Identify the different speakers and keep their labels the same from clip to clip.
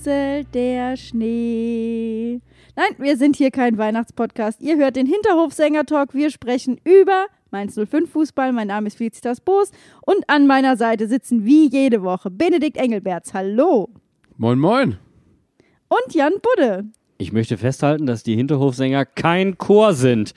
Speaker 1: rieselt der Schnee. Nein, wir sind hier kein Weihnachtspodcast. Ihr hört den Hinterhofsänger-Talk. Wir sprechen über Mainz 05 Fußball. Mein Name ist Felicitas Boos und an meiner Seite sitzen wie jede Woche Benedikt Engelberts. Hallo.
Speaker 2: Moin, moin.
Speaker 1: Und Jan Budde.
Speaker 3: Ich möchte festhalten, dass die Hinterhofsänger kein Chor sind.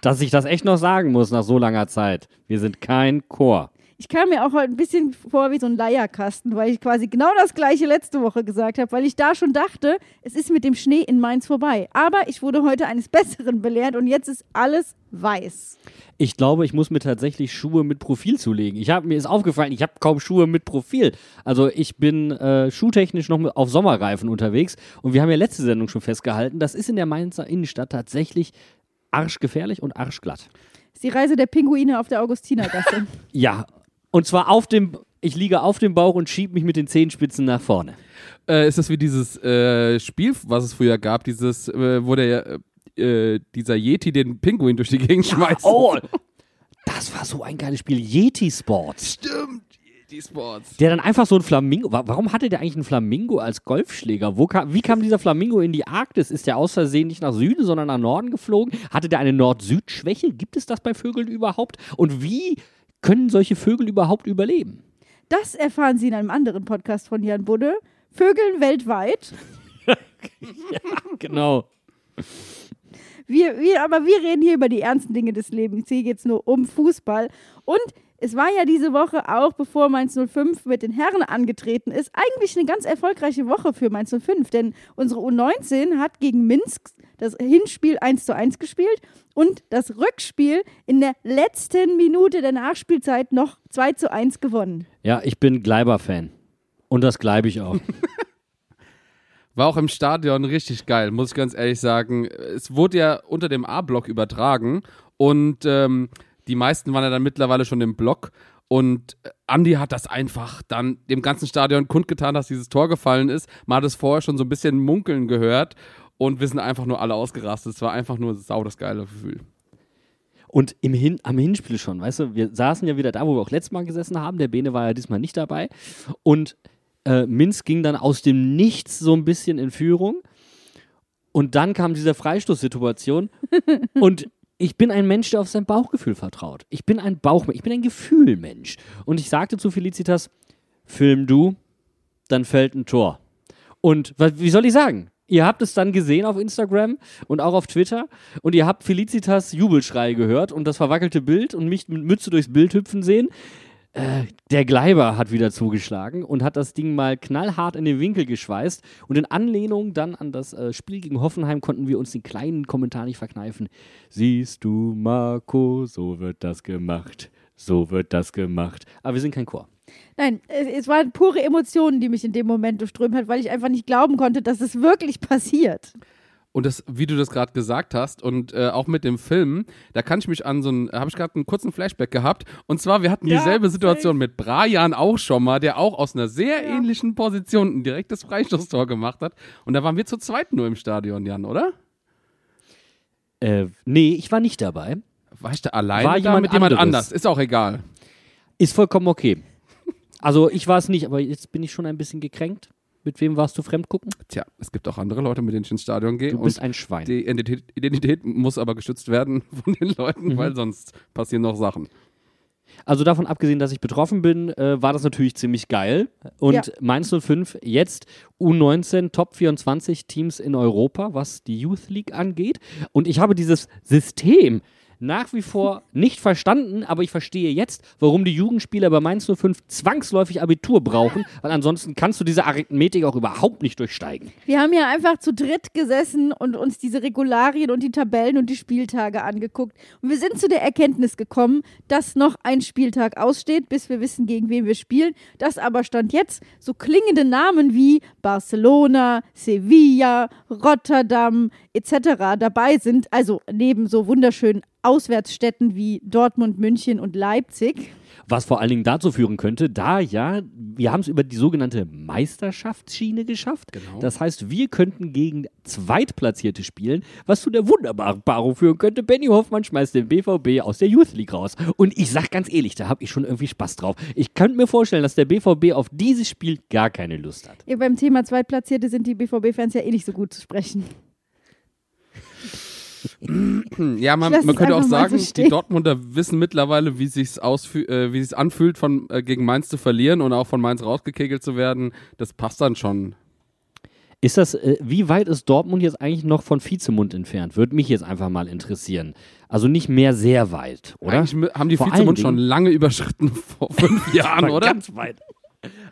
Speaker 3: Dass ich das echt noch sagen muss nach so langer Zeit. Wir sind kein Chor.
Speaker 1: Ich kam mir auch heute ein bisschen vor wie so ein Leierkasten, weil ich quasi genau das gleiche letzte Woche gesagt habe, weil ich da schon dachte, es ist mit dem Schnee in Mainz vorbei. Aber ich wurde heute eines Besseren belehrt und jetzt ist alles weiß.
Speaker 3: Ich glaube, ich muss mir tatsächlich Schuhe mit Profil zulegen. Ich habe mir ist aufgefallen, ich habe kaum Schuhe mit Profil. Also ich bin äh, schuhtechnisch noch auf Sommerreifen unterwegs und wir haben ja letzte Sendung schon festgehalten, das ist in der Mainzer Innenstadt tatsächlich arschgefährlich und arschglatt.
Speaker 1: Das ist die Reise der Pinguine auf der Augustinergasse.
Speaker 3: Ja, und zwar auf dem, ich liege auf dem Bauch und schiebe mich mit den Zehenspitzen nach vorne.
Speaker 2: Äh, ist das wie dieses äh, Spiel, was es früher gab, dieses, äh, wo der, äh, dieser Yeti den Pinguin durch die Gegend schmeißt?
Speaker 3: Oh, das war so ein geiles Spiel. Yeti Sports.
Speaker 2: Stimmt, Yeti Sports.
Speaker 3: Der dann einfach so ein Flamingo. wa- Warum hatte der eigentlich einen Flamingo als Golfschläger? Wo kam, wie kam dieser Flamingo in die Arktis? Ist der aus Versehen nicht nach Süden, sondern nach Norden geflogen? Hatte der eine Nord-Süd-Schwäche? Gibt es das bei Vögeln überhaupt? Und wie können solche Vögel überhaupt überleben?
Speaker 1: Das erfahren Sie in einem anderen Podcast von Jan Budde. Vögeln weltweit.
Speaker 3: Genau.
Speaker 1: Wir, wir, aber wir reden hier über die ernsten Dinge des Lebens. Hier geht es nur um Fußball. Und es war ja diese Woche auch, bevor Mainz 05 mit den Herren angetreten ist, eigentlich eine ganz erfolgreiche Woche für Mainz 05. Denn unsere U19 hat gegen Minsk das Hinspiel 1 zu 1 gespielt und das Rückspiel in der letzten Minute der Nachspielzeit noch 2 zu 1 gewonnen.
Speaker 3: Ja, ich bin Gleiber-Fan. Und das gleibe ich auch.
Speaker 2: War auch im Stadion richtig geil, muss ich ganz ehrlich sagen. Es wurde ja unter dem A-Block übertragen und ähm, die meisten waren ja dann mittlerweile schon im Block. Und äh, Andi hat das einfach dann dem ganzen Stadion kundgetan, dass dieses Tor gefallen ist. Man hat es vorher schon so ein bisschen munkeln gehört und wir sind einfach nur alle ausgerastet. Es war einfach nur sau das geile Gefühl.
Speaker 3: Und im Hin am Hinspiel schon, weißt du, wir saßen ja wieder da, wo wir auch letztes Mal gesessen haben. Der Bene war ja diesmal nicht dabei. Und äh, Minsk ging dann aus dem Nichts so ein bisschen in Führung. Und dann kam diese Freistoßsituation. und ich bin ein Mensch, der auf sein Bauchgefühl vertraut. Ich bin ein Bauchmensch, ich bin ein Gefühlmensch. Und ich sagte zu Felicitas, film du, dann fällt ein Tor. Und wie soll ich sagen? Ihr habt es dann gesehen auf Instagram und auch auf Twitter und ihr habt Felicitas Jubelschrei gehört und das verwackelte Bild und mich mit Mütze durchs Bild hüpfen sehen. Äh, der Gleiber hat wieder zugeschlagen und hat das Ding mal knallhart in den Winkel geschweißt. Und in Anlehnung dann an das äh, Spiel gegen Hoffenheim konnten wir uns den kleinen Kommentar nicht verkneifen. Siehst du, Marco, so wird das gemacht. So wird das gemacht. Aber wir sind kein Chor.
Speaker 1: Nein, es, waren pure Emotionen, die mich in dem Moment durchströmt hat, weil ich einfach nicht glauben konnte, dass es wirklich passiert.
Speaker 2: Und das, wie du das gerade gesagt hast und äh, auch mit dem Film, da kann ich mich an so einen, habe ich gerade einen kurzen Flashback gehabt. Und zwar, wir hatten
Speaker 1: Ja,
Speaker 2: dieselbe Situation mit Brian auch schon mal, der auch aus einer sehr ähnlichen Position ein direktes Freistoßtor gemacht hat. Und da waren wir zu zweit nur im Stadion, Jan, oder?
Speaker 3: Äh, nee, ich war nicht dabei.
Speaker 2: War ich da alleine
Speaker 3: War
Speaker 2: da
Speaker 3: jemand
Speaker 2: mit jemand
Speaker 3: anderes.
Speaker 2: anders? Ist auch egal.
Speaker 3: Ist vollkommen okay. Also ich war es nicht, aber jetzt bin ich schon ein bisschen gekränkt. Mit wem warst du fremdgucken?
Speaker 2: Tja, es gibt auch andere Leute, mit denen ich ins Stadion gehe.
Speaker 3: Du bist
Speaker 2: und
Speaker 3: ein Schwein.
Speaker 2: die Identität, Identität muss aber geschützt werden von den Leuten,
Speaker 3: Mhm.
Speaker 2: weil sonst passieren noch Sachen.
Speaker 3: Also davon abgesehen, dass ich betroffen bin, äh, war das natürlich ziemlich geil. Und
Speaker 1: Ja.
Speaker 3: Mainz 05 jetzt U19 Top 24 Teams in Europa, was die Youth League angeht. Und ich habe dieses System nach wie vor nicht verstanden, aber ich verstehe jetzt, warum die Jugendspieler bei Mainz 05 zwangsläufig Abitur brauchen, weil ansonsten kannst du diese Arithmetik auch überhaupt nicht durchsteigen.
Speaker 1: Wir haben ja einfach zu dritt gesessen und uns diese Regularien und die Tabellen und die Spieltage angeguckt. Und wir sind zu der Erkenntnis gekommen, dass noch ein Spieltag aussteht, bis wir wissen, gegen wen wir spielen. Dass aber Stand jetzt so klingende Namen wie Barcelona, Sevilla, Rotterdam etc. dabei sind. Also neben so wunderschönen Auswärtsstädten wie Dortmund, München und Leipzig.
Speaker 3: Was vor allen Dingen dazu führen könnte, da ja, wir haben es über die sogenannte Meisterschaftsschiene geschafft.
Speaker 2: Genau.
Speaker 3: Das heißt, wir könnten gegen Zweitplatzierte spielen, was zu der wunderbaren Paarung führen könnte. Benny Hoffmann schmeißt den BVB aus der Youth League raus. Und ich sag ganz ehrlich, da habe ich schon irgendwie Spaß drauf. Ich könnte mir vorstellen, dass der BVB auf dieses Spiel gar keine Lust hat.
Speaker 1: Ja, beim Thema Zweitplatzierte sind die BVB-Fans ja eh nicht so gut zu sprechen.
Speaker 2: Ja, man, man könnte auch sagen,
Speaker 1: so
Speaker 2: die. Dortmunder wissen mittlerweile, wie sich's ausfü äh, wie sich's anfühlt, von äh, gegen Mainz zu verlieren und auch von Mainz rausgekegelt zu werden. Das passt dann schon.
Speaker 3: Ist das, äh, wie weit ist Dortmund jetzt eigentlich noch von Vizemund entfernt? Würde mich jetzt einfach mal interessieren. Also nicht mehr sehr weit, oder?
Speaker 2: Eigentlich haben die
Speaker 3: Vor
Speaker 2: Vizemund schon lange überschritten vor fünf Jahren, oder?
Speaker 3: Ganz weit.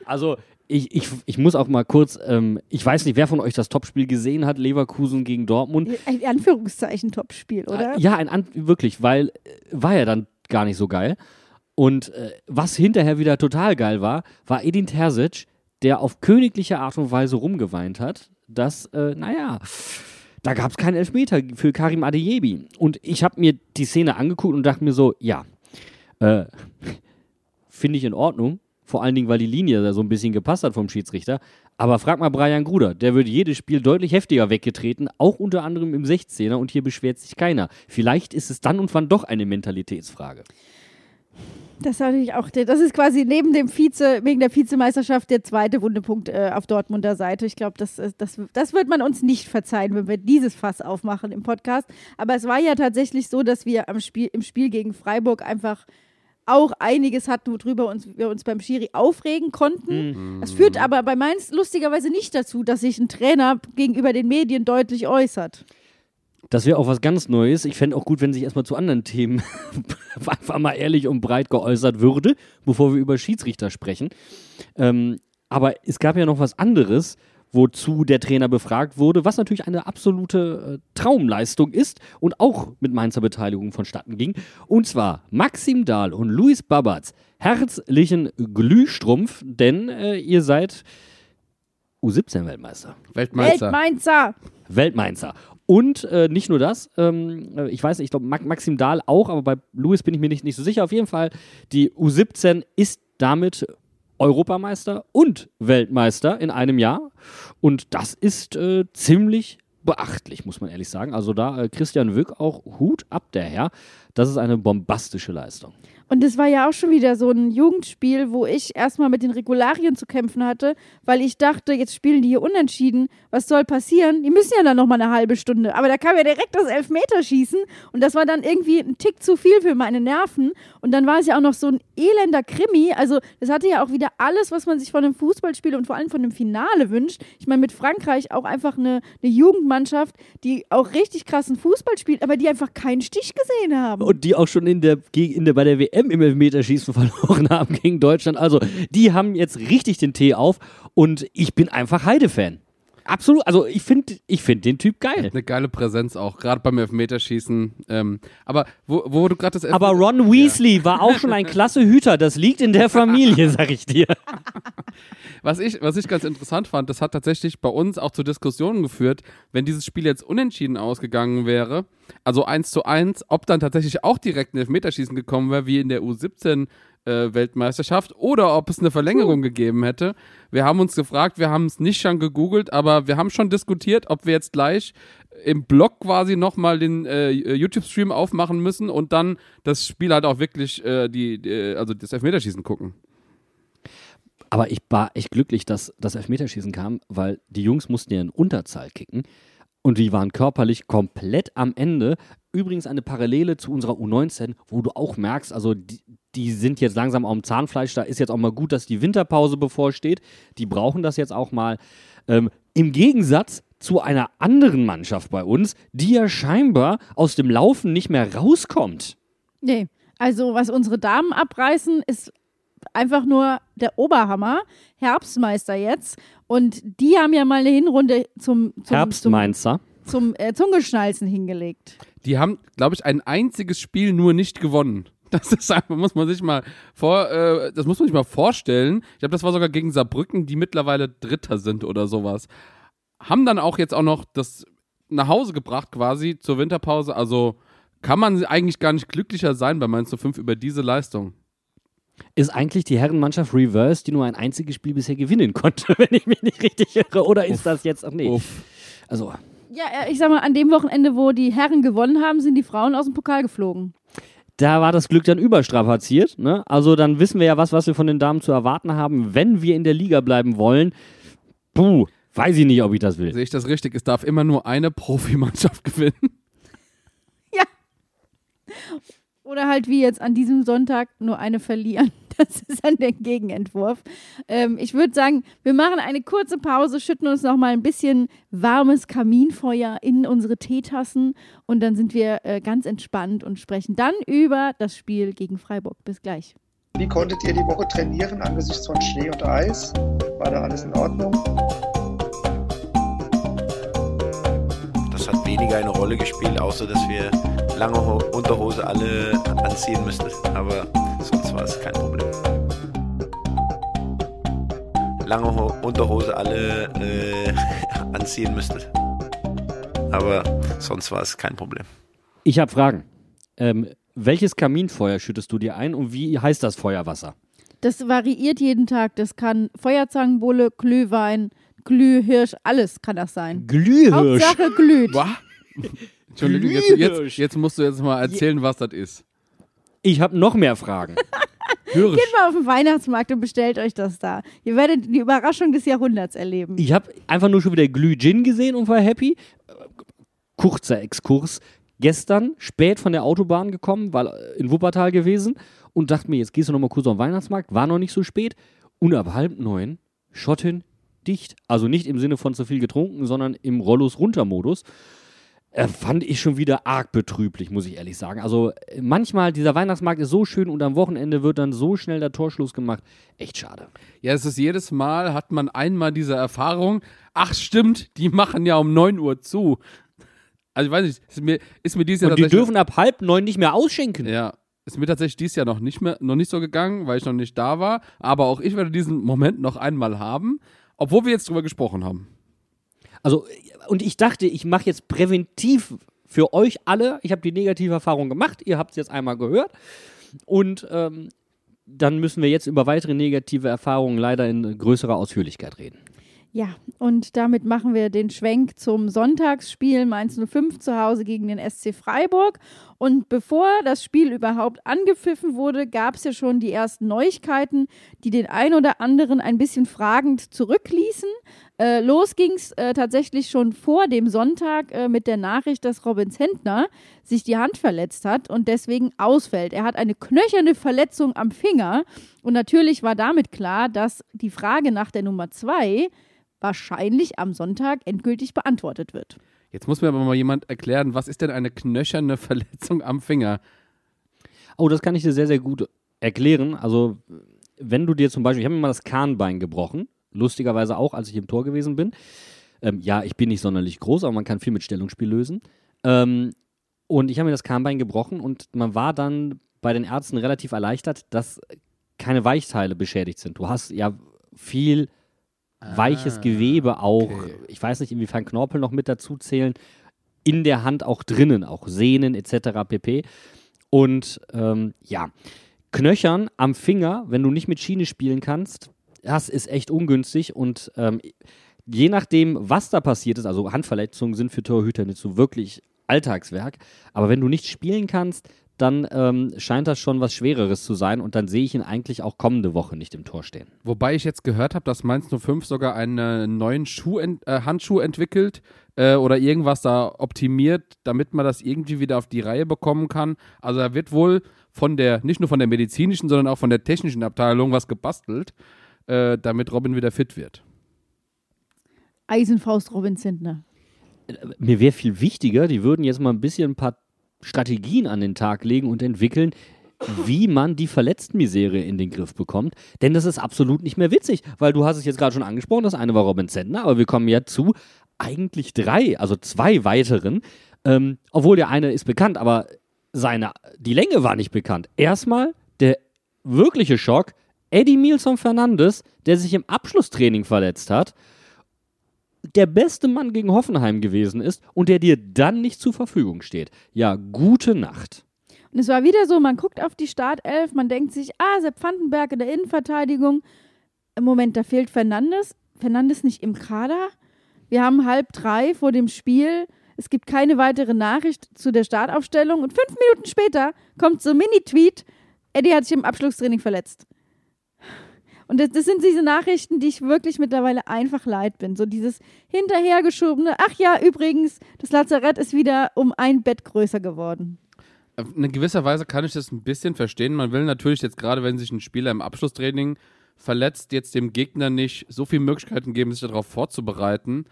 Speaker 3: Also, ich, ich, ich muss auch mal kurz, ähm, ich weiß nicht, wer von euch das Topspiel gesehen hat, Leverkusen gegen Dortmund.
Speaker 1: Ein Anführungszeichen Topspiel, oder?
Speaker 3: Ja, ein An wirklich, weil äh, war ja dann gar nicht so geil. Und äh, was hinterher wieder total geil war, war Edin Terzic, der auf königliche Art und Weise rumgeweint hat, dass, äh, naja, da gab es keinen Elfmeter für Karim Adeyebi. Und ich habe mir die Szene angeguckt und dachte mir so, ja, äh, finde ich in Ordnung. Vor allen Dingen, weil die Linie da so ein bisschen gepasst hat vom Schiedsrichter. Aber frag mal Brian Gruder, der wird jedes Spiel deutlich heftiger weggetreten, auch unter anderem im 16er und hier beschwert sich keiner. Vielleicht ist es dann und wann doch eine Mentalitätsfrage.
Speaker 1: Das ist natürlich auch, das ist quasi neben dem Vize, wegen der Vizemeisterschaft der zweite Wundepunkt äh, auf Dortmunder Seite. Ich glaube, das, ist- das, das wird man uns nicht verzeihen, wenn wir dieses Fass aufmachen im Podcast. Aber es war ja tatsächlich so, dass wir am Spiel, im Spiel gegen Freiburg einfach auch einiges hatten, worüber uns, wir uns beim Schiri aufregen konnten. Das führt aber bei Mainz lustigerweise nicht dazu, dass sich ein Trainer gegenüber den Medien deutlich äußert.
Speaker 3: Das wäre auch was ganz Neues. Ich fände auch gut, wenn sich erstmal zu anderen Themen einfach mal ehrlich und breit geäußert würde, bevor wir über Schiedsrichter sprechen. Ähm, aber es gab ja noch was anderes, wozu der Trainer befragt wurde, was natürlich eine absolute äh, Traumleistung ist und auch mit Mainzer Beteiligung vonstatten ging. Und zwar Maxim Dahl und Luis Babatz. Herzlichen Glühstrumpf, denn äh, ihr seid U17-Weltmeister.
Speaker 2: Weltmeister.
Speaker 1: Weltmeister!
Speaker 3: Weltmeister. Und äh, nicht nur das, ähm, äh, ich weiß nicht, ich glaube Maxim Dahl auch, aber bei Louis bin ich mir nicht, nicht so sicher. Auf jeden Fall, die U17 ist damit Europameister und Weltmeister in einem Jahr. Und das ist äh, ziemlich beachtlich, muss man ehrlich sagen. Also da äh, Christian Wück auch Hut ab, der Herr. Das ist eine bombastische Leistung.
Speaker 1: Und es war ja auch schon wieder so ein Jugendspiel, wo ich erstmal mit den Regularien zu kämpfen hatte, weil ich dachte, jetzt spielen die hier unentschieden. Was soll passieren? Die müssen ja dann nochmal eine halbe Stunde. Aber da kam ja direkt das Elfmeterschießen und das war dann irgendwie ein Tick zu viel für meine Nerven. Und dann war es ja auch noch so ein elender Krimi. Also, das hatte ja auch wieder alles, was man sich von einem Fußballspiel und vor allem von einem Finale wünscht. Ich meine, mit Frankreich auch einfach eine, eine Jugendmannschaft, die auch richtig krassen Fußball spielt, aber die einfach keinen Stich gesehen haben.
Speaker 3: Und die auch schon in der, in der, bei der WM im Elfmeterschießen verloren haben gegen Deutschland. Also, die haben jetzt richtig den Tee auf und ich bin einfach Heide-Fan. Absolut. Also, ich finde ich find den Typ geil.
Speaker 2: Eine geile Präsenz auch, gerade beim Elfmeterschießen. Ähm, aber wo, wo du gerade das
Speaker 3: Aber Ron Weasley war auch schon ein klasse Hüter. Das liegt in der Familie, sag ich dir.
Speaker 2: Was ich, was ich ganz interessant fand, das hat tatsächlich bei uns auch zu Diskussionen geführt, wenn dieses Spiel jetzt unentschieden ausgegangen wäre, also 1 zu 1, ob dann tatsächlich auch direkt ein Elfmeterschießen gekommen wäre, wie in der U17 äh, Weltmeisterschaft, oder ob es eine Verlängerung gegeben hätte. Wir haben uns gefragt, wir haben es nicht schon gegoogelt, aber wir haben schon diskutiert, ob wir jetzt gleich im Blog quasi nochmal den äh, YouTube-Stream aufmachen müssen und dann das Spiel halt auch wirklich, äh, die, die, also das Elfmeterschießen gucken.
Speaker 3: Aber ich war echt glücklich, dass das Elfmeterschießen kam, weil die Jungs mussten ja in Unterzahl kicken und die waren körperlich komplett am Ende. Übrigens eine Parallele zu unserer U19, wo du auch merkst, also die, die sind jetzt langsam am Zahnfleisch. Da ist jetzt auch mal gut, dass die Winterpause bevorsteht. Die brauchen das jetzt auch mal. Ähm, Im Gegensatz zu einer anderen Mannschaft bei uns, die ja scheinbar aus dem Laufen nicht mehr rauskommt.
Speaker 1: Nee, also was unsere Damen abreißen, ist einfach nur der Oberhammer. Herbstmeister jetzt. Und die haben ja mal eine Hinrunde zum, zum, zum,
Speaker 3: Herbstmeister.
Speaker 1: zum äh, Zungeschnalzen hingelegt.
Speaker 2: Die haben, glaube ich, ein einziges Spiel nur nicht gewonnen. Das ist einfach, muss man sich mal vor, äh, das muss man sich mal vorstellen. Ich glaube, das war sogar gegen Saarbrücken, die mittlerweile Dritter sind oder sowas. Haben dann auch jetzt auch noch das nach Hause gebracht quasi zur Winterpause. Also kann man eigentlich gar nicht glücklicher sein bei Mainz 05 über diese Leistung.
Speaker 3: Ist eigentlich die Herrenmannschaft Reverse, die nur ein einziges Spiel bisher gewinnen konnte, wenn ich mich nicht richtig irre? Oder ist
Speaker 2: Uff.
Speaker 3: das jetzt auch nee?
Speaker 2: Uff.
Speaker 3: Also,
Speaker 1: Ja, äh, ich sag mal, an dem Wochenende, wo die Herren gewonnen haben, sind die Frauen aus dem Pokal geflogen.
Speaker 3: Da war das Glück dann überstrapaziert. Ne? Also dann wissen wir ja was, was wir von den Damen zu erwarten haben, wenn wir in der Liga bleiben wollen. Puh, weiß ich nicht, ob ich das will.
Speaker 2: Sehe ich das richtig? Es darf immer nur eine Profimannschaft gewinnen.
Speaker 1: Ja. Oder halt wie jetzt an diesem Sonntag nur eine verlieren. Das ist dann der Gegenentwurf. Ähm, ich würde sagen, wir machen eine kurze Pause, schütten uns noch mal ein bisschen warmes Kaminfeuer in unsere Teetassen und dann sind wir äh, ganz entspannt und sprechen dann über das Spiel gegen Freiburg. Bis gleich.
Speaker 4: Wie konntet ihr die Woche trainieren angesichts von Schnee und Eis? War da alles in Ordnung?
Speaker 5: Das hat weniger eine Rolle gespielt, außer dass wir lange Ho Unterhose alle anziehen müssten. Aber sonst war es kein Problem. Lange Ho Unterhose alle äh, anziehen müssten. Aber sonst war es kein Problem.
Speaker 3: Ich habe Fragen. Ähm, welches Kaminfeuer schüttest du dir ein und wie heißt das Feuerwasser?
Speaker 1: Das variiert jeden Tag. Das kann Feuerzangenbowle, Glühwein, Glühhirsch, alles kann das sein.
Speaker 3: Glühhirsch.
Speaker 1: Hauptsache glüht.
Speaker 2: Entschuldigung, jetzt, jetzt, jetzt musst du jetzt mal erzählen, was das ist.
Speaker 3: Ich habe noch mehr Fragen.
Speaker 2: Hirsch.
Speaker 1: Geht mal auf den Weihnachtsmarkt und bestellt euch das da. Ihr werdet die Überraschung des Jahrhunderts erleben.
Speaker 3: Ich habe einfach nur schon wieder Glüh-Gin gesehen und war happy. Kurzer Exkurs. Gestern spät von der Autobahn gekommen, war in Wuppertal gewesen und dachte mir, jetzt gehst du noch mal kurz auf den Weihnachtsmarkt. War noch nicht so spät. Und ab halb neun, Schotten dicht. Also nicht im Sinne von zu viel getrunken, sondern im Rollos-Runter-Modus. Äh, fand ich schon wieder arg betrüblich, muss ich ehrlich sagen. Also manchmal, dieser Weihnachtsmarkt ist so schön und am Wochenende wird dann so schnell der Torschluss gemacht. Echt schade.
Speaker 2: Ja, es ist jedes Mal, hat man einmal diese Erfahrung, ach stimmt, die machen ja um 9 Uhr zu. Also ich weiß nicht, ist mir, ist mir dieses Jahr
Speaker 3: Und die dürfen ab halb neun nicht mehr ausschenken.
Speaker 2: Ja, ist mir tatsächlich dieses Jahr noch nicht mehr, noch nicht so gegangen, weil ich noch nicht da war. Aber auch ich werde diesen Moment noch einmal haben, obwohl wir jetzt drüber gesprochen haben.
Speaker 3: Also, und ich dachte, ich mache jetzt präventiv für euch alle. Ich habe die negative Erfahrung gemacht. Ihr habt es jetzt einmal gehört. Und ähm, dann müssen wir jetzt über weitere negative Erfahrungen leider in größerer Ausführlichkeit reden.
Speaker 1: Ja, und damit machen wir den Schwenk zum Sonntagsspiel Mainz 05 zu Hause gegen den SC Freiburg. Und bevor das Spiel überhaupt angepfiffen wurde, gab es ja schon die ersten Neuigkeiten, die den ein oder anderen ein bisschen fragend zurückließen. Äh, los ging es äh, tatsächlich schon vor dem Sonntag äh, mit der Nachricht, dass Robin Zentner sich die Hand verletzt hat und deswegen ausfällt. Er hat eine knöcherne Verletzung am Finger und natürlich war damit klar, dass die Frage nach der Nummer zwei wahrscheinlich am Sonntag endgültig beantwortet wird.
Speaker 2: Jetzt muss mir aber mal jemand erklären, was ist denn eine knöcherne Verletzung am Finger?
Speaker 3: Oh, das kann ich dir sehr, sehr gut erklären. Also, wenn du dir zum Beispiel, ich habe mir mal das Kahnbein gebrochen, lustigerweise auch, als ich im Tor gewesen bin. Ähm, ja, ich bin nicht sonderlich groß, aber man kann viel mit Stellungsspiel lösen. Ähm, und ich habe mir das Kahnbein gebrochen und man war dann bei den Ärzten relativ erleichtert, dass keine Weichteile beschädigt sind. Du hast ja viel weiches Gewebe auch,
Speaker 2: okay.
Speaker 3: ich weiß nicht, inwiefern Knorpel noch mit dazu zählen, in der Hand auch drinnen, auch Sehnen etc. pp. Und ähm, ja, Knöchern am Finger, wenn du nicht mit Schiene spielen kannst, das ist echt ungünstig und ähm, je nachdem, was da passiert ist, also Handverletzungen sind für Torhüter nicht so wirklich Alltagswerk, aber wenn du nicht spielen kannst, dann ähm, scheint das schon was Schwereres zu sein und dann sehe ich ihn eigentlich auch kommende Woche nicht im Tor stehen.
Speaker 2: Wobei ich jetzt gehört habe, dass Mainz 05 sogar einen neuen Schuh ent, äh, Handschuh entwickelt äh, oder irgendwas da optimiert, damit man das irgendwie wieder auf die Reihe bekommen kann. Also da wird wohl von der, nicht nur von der medizinischen, sondern auch von der technischen Abteilung was gebastelt, äh, damit Robin wieder fit wird.
Speaker 1: Eisenfaust Robin Zentner.
Speaker 3: mir wäre viel wichtiger, die würden jetzt mal ein bisschen ein paar Strategien an den Tag legen und entwickeln, wie man die Verletztenmisere in den Griff bekommt. Denn das ist absolut nicht mehr witzig, weil du hast es jetzt gerade schon angesprochen, das eine war Robin Zentner, aber wir kommen ja zu eigentlich drei, also zwei weiteren. Ähm, obwohl der eine ist bekannt, aber seine, die Länge war nicht bekannt. Erstmal der wirkliche Schock, Eddie Milson Fernandes, der sich im Abschlusstraining verletzt hat, der beste Mann gegen Hoffenheim gewesen ist und der dir dann nicht zur Verfügung steht. Ja, gute Nacht.
Speaker 1: Und es war wieder so, man guckt auf die Startelf, man denkt sich, ah, Sepp Vandenberg in der Innenverteidigung. Im Moment, da fehlt Fernandes. Fernandes nicht im Kader. Wir haben halb drei vor dem Spiel. Es gibt keine weitere Nachricht zu der Startaufstellung. Und fünf Minuten später kommt so ein Mini-Tweet, Eddie hat sich im Abschlusstraining verletzt. Und das, das, sind diese Nachrichten, die ich wirklich mittlerweile einfach leid bin. So dieses hinterhergeschobene, ach ja, übrigens, das Lazarett ist wieder um ein Bett größer geworden.
Speaker 2: In gewisser Weise kann ich das ein bisschen verstehen. Man will natürlich jetzt gerade, wenn sich ein Spieler im Abschlusstraining verletzt, jetzt dem Gegner nicht so viele Möglichkeiten geben, sich darauf vorzubereiten.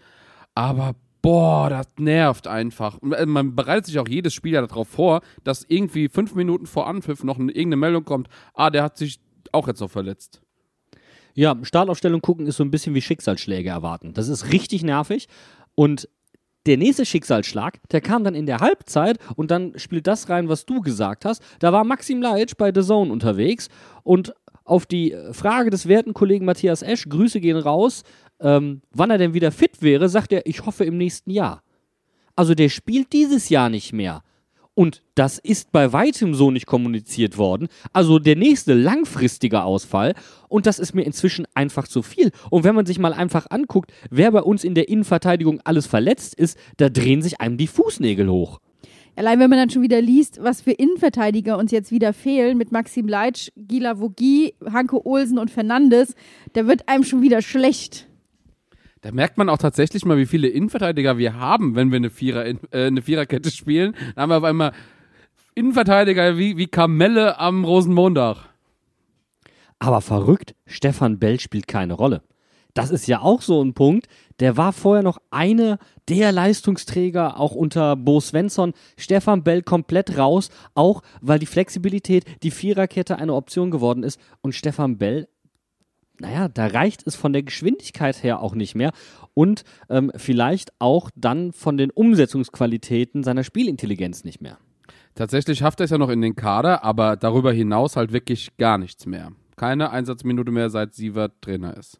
Speaker 2: Aber boah, das nervt einfach. Äh, man bereitet sich auch jedes Spiel ja darauf vor, dass irgendwie fünf Minuten vor Anpfiff noch eine, irgendeine Meldung kommt, ah, der hat sich auch jetzt noch verletzt.
Speaker 3: Ja, Startaufstellung gucken ist so ein bisschen wie Schicksalsschläge erwarten. Das ist richtig nervig und der nächste Schicksalsschlag, der kam dann in der Halbzeit und dann spielt das rein, was du gesagt hast. Da war Maxim Leitsch bei The Zone unterwegs und auf die Frage des werten Kollegen Matthias Esch, Grüße gehen raus, ähm, wann er denn wieder fit wäre, sagt er, ich hoffe im nächsten Jahr. Also der spielt dieses Jahr nicht mehr. Und das ist bei weitem so nicht kommuniziert worden. Also der nächste langfristige Ausfall. Und das ist mir inzwischen einfach zu viel. Und wenn man sich mal einfach anguckt, wer bei uns in der Innenverteidigung alles verletzt ist, da drehen sich einem die Fußnägel hoch.
Speaker 1: Allein wenn man dann schon wieder liest, was für Innenverteidiger uns jetzt wieder fehlen, mit Maxim Leitsch, Gila Vogie, Hanke Olsen und Fernandes, da wird einem schon wieder schlecht.
Speaker 2: Da merkt man auch tatsächlich mal, wie viele Innenverteidiger wir haben, wenn wir eine, Vierer, äh, eine Viererkette spielen. Da haben wir auf einmal Innenverteidiger wie, wie Kamelle am Rosenmontag.
Speaker 3: Aber verrückt, Stefan Bell spielt keine Rolle. Das ist ja auch so ein Punkt. Der war vorher noch eine der Leistungsträger, auch unter Bo Svensson. Stefan Bell komplett raus, auch weil die Flexibilität, die Viererkette eine Option geworden ist. Und Stefan Bell naja, da reicht es von der Geschwindigkeit her auch nicht mehr und ähm, vielleicht auch dann von den Umsetzungsqualitäten seiner Spielintelligenz nicht mehr.
Speaker 2: Tatsächlich schafft er es ja noch in den Kader, aber darüber hinaus halt wirklich gar nichts mehr. Keine Einsatzminute mehr, seit Sievert Trainer ist.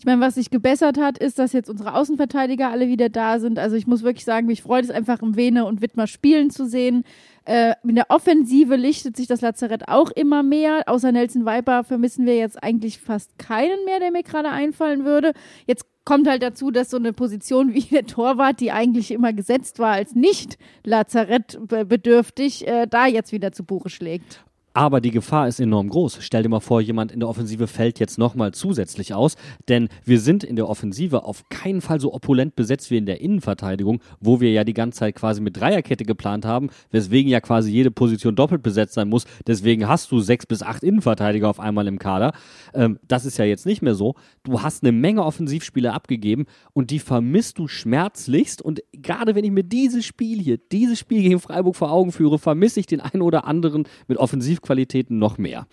Speaker 1: Ich meine, was sich gebessert hat, ist, dass jetzt unsere Außenverteidiger alle wieder da sind. Also ich muss wirklich sagen, mich freut es einfach, im Vene und Wittmer spielen zu sehen. Äh, in der Offensive lichtet sich das Lazarett auch immer mehr. Außer Nelson Viper vermissen wir jetzt eigentlich fast keinen mehr, der mir gerade einfallen würde. Jetzt kommt halt dazu, dass so eine Position wie der Torwart, die eigentlich immer gesetzt war als nicht Lazarettbedürftig, äh, da jetzt wieder zu Buche schlägt.
Speaker 3: Aber die Gefahr ist enorm groß. Stell dir mal vor, jemand in der Offensive fällt jetzt nochmal zusätzlich aus, denn wir sind in der Offensive auf keinen Fall so opulent besetzt wie in der Innenverteidigung, wo wir ja die ganze Zeit quasi mit Dreierkette geplant haben, weswegen ja quasi jede Position doppelt besetzt sein muss. Deswegen hast du sechs bis acht Innenverteidiger auf einmal im Kader. Ähm, das ist ja jetzt nicht mehr so. Du hast eine Menge Offensivspieler abgegeben und die vermisst du schmerzlichst. Und gerade wenn ich mir dieses Spiel hier, dieses Spiel gegen Freiburg vor Augen führe, vermisse ich den einen oder anderen mit Offensiv Offensivqualitäten noch mehr.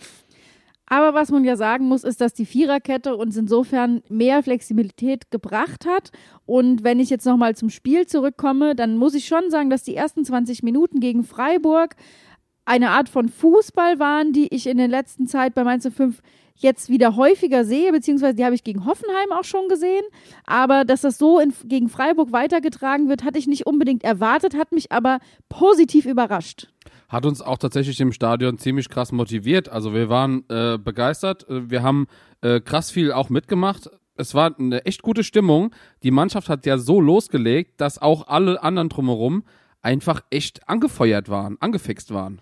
Speaker 1: Aber was man ja sagen muss, ist, dass die Viererkette uns insofern mehr Flexibilität gebracht hat. Und wenn ich jetzt nochmal zum Spiel zurückkomme, dann muss ich schon sagen, dass die ersten 20 Minuten gegen Freiburg eine Art von Fußball waren, die ich in der letzten Zeit bei Mainz 5 jetzt wieder häufiger sehe, beziehungsweise die habe ich gegen Hoffenheim auch schon gesehen. Aber dass das so in, gegen Freiburg weitergetragen wird, hatte ich nicht unbedingt erwartet, hat mich aber positiv überrascht
Speaker 2: hat uns auch tatsächlich im Stadion ziemlich krass motiviert. Also wir waren äh, begeistert, äh, wir haben äh, krass viel auch mitgemacht. Es war eine echt gute Stimmung. Die Mannschaft hat ja so losgelegt, dass auch alle anderen drumherum einfach echt angefeuert waren, angefixt waren.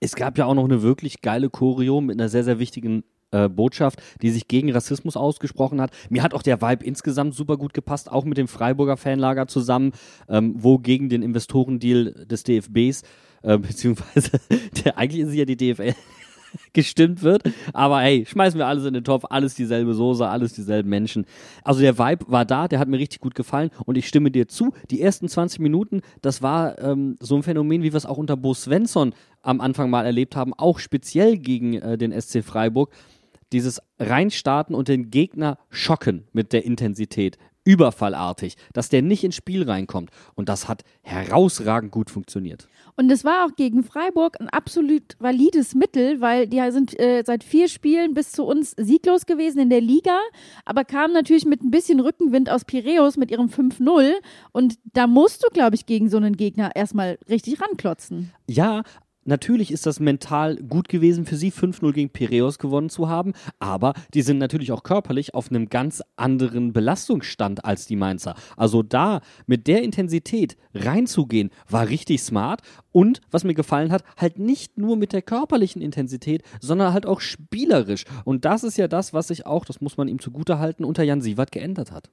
Speaker 3: Es gab ja auch noch eine wirklich geile Choreo mit einer sehr, sehr wichtigen äh, Botschaft, die sich gegen Rassismus ausgesprochen hat. Mir hat auch der Vibe insgesamt super gut gepasst, auch mit dem Freiburger Fanlager zusammen, ähm, wo gegen den Investorendeal des DFBs äh, beziehungsweise der, eigentlich ist es ja die DFL. gestimmt wird. Aber hey, schmeißen wir alles in den Topf, alles dieselbe Soße, alles dieselben Menschen. Also der Vibe war da, der hat mir richtig gut gefallen und ich stimme dir zu. Die ersten 20 Minuten, das war ähm, so ein Phänomen, wie wir es auch unter Bo Svensson am Anfang mal erlebt haben, auch speziell gegen äh, den SC Freiburg. Dieses Reinstarten und den Gegner schocken mit der Intensität, überfallartig, dass der nicht ins Spiel reinkommt. Und das hat herausragend gut funktioniert.
Speaker 1: Und es war auch gegen Freiburg ein absolut valides Mittel, weil die sind äh, seit vier Spielen bis zu uns sieglos gewesen in der Liga, aber kamen natürlich mit ein bisschen Rückenwind aus Piräus mit ihrem 5-0. Und da musst du, glaube ich, gegen so einen Gegner erstmal richtig ranklotzen.
Speaker 3: Ja, Natürlich ist das mental gut gewesen für sie, 5-0 gegen Piraeus gewonnen zu haben, aber die sind natürlich auch körperlich auf einem ganz anderen Belastungsstand als die Mainzer. Also da mit der Intensität reinzugehen, war richtig smart und was mir gefallen hat, halt nicht nur mit der körperlichen Intensität, sondern halt auch spielerisch. Und das ist ja das, was sich auch, das muss man ihm zugutehalten, unter Jan Sievert geändert hat.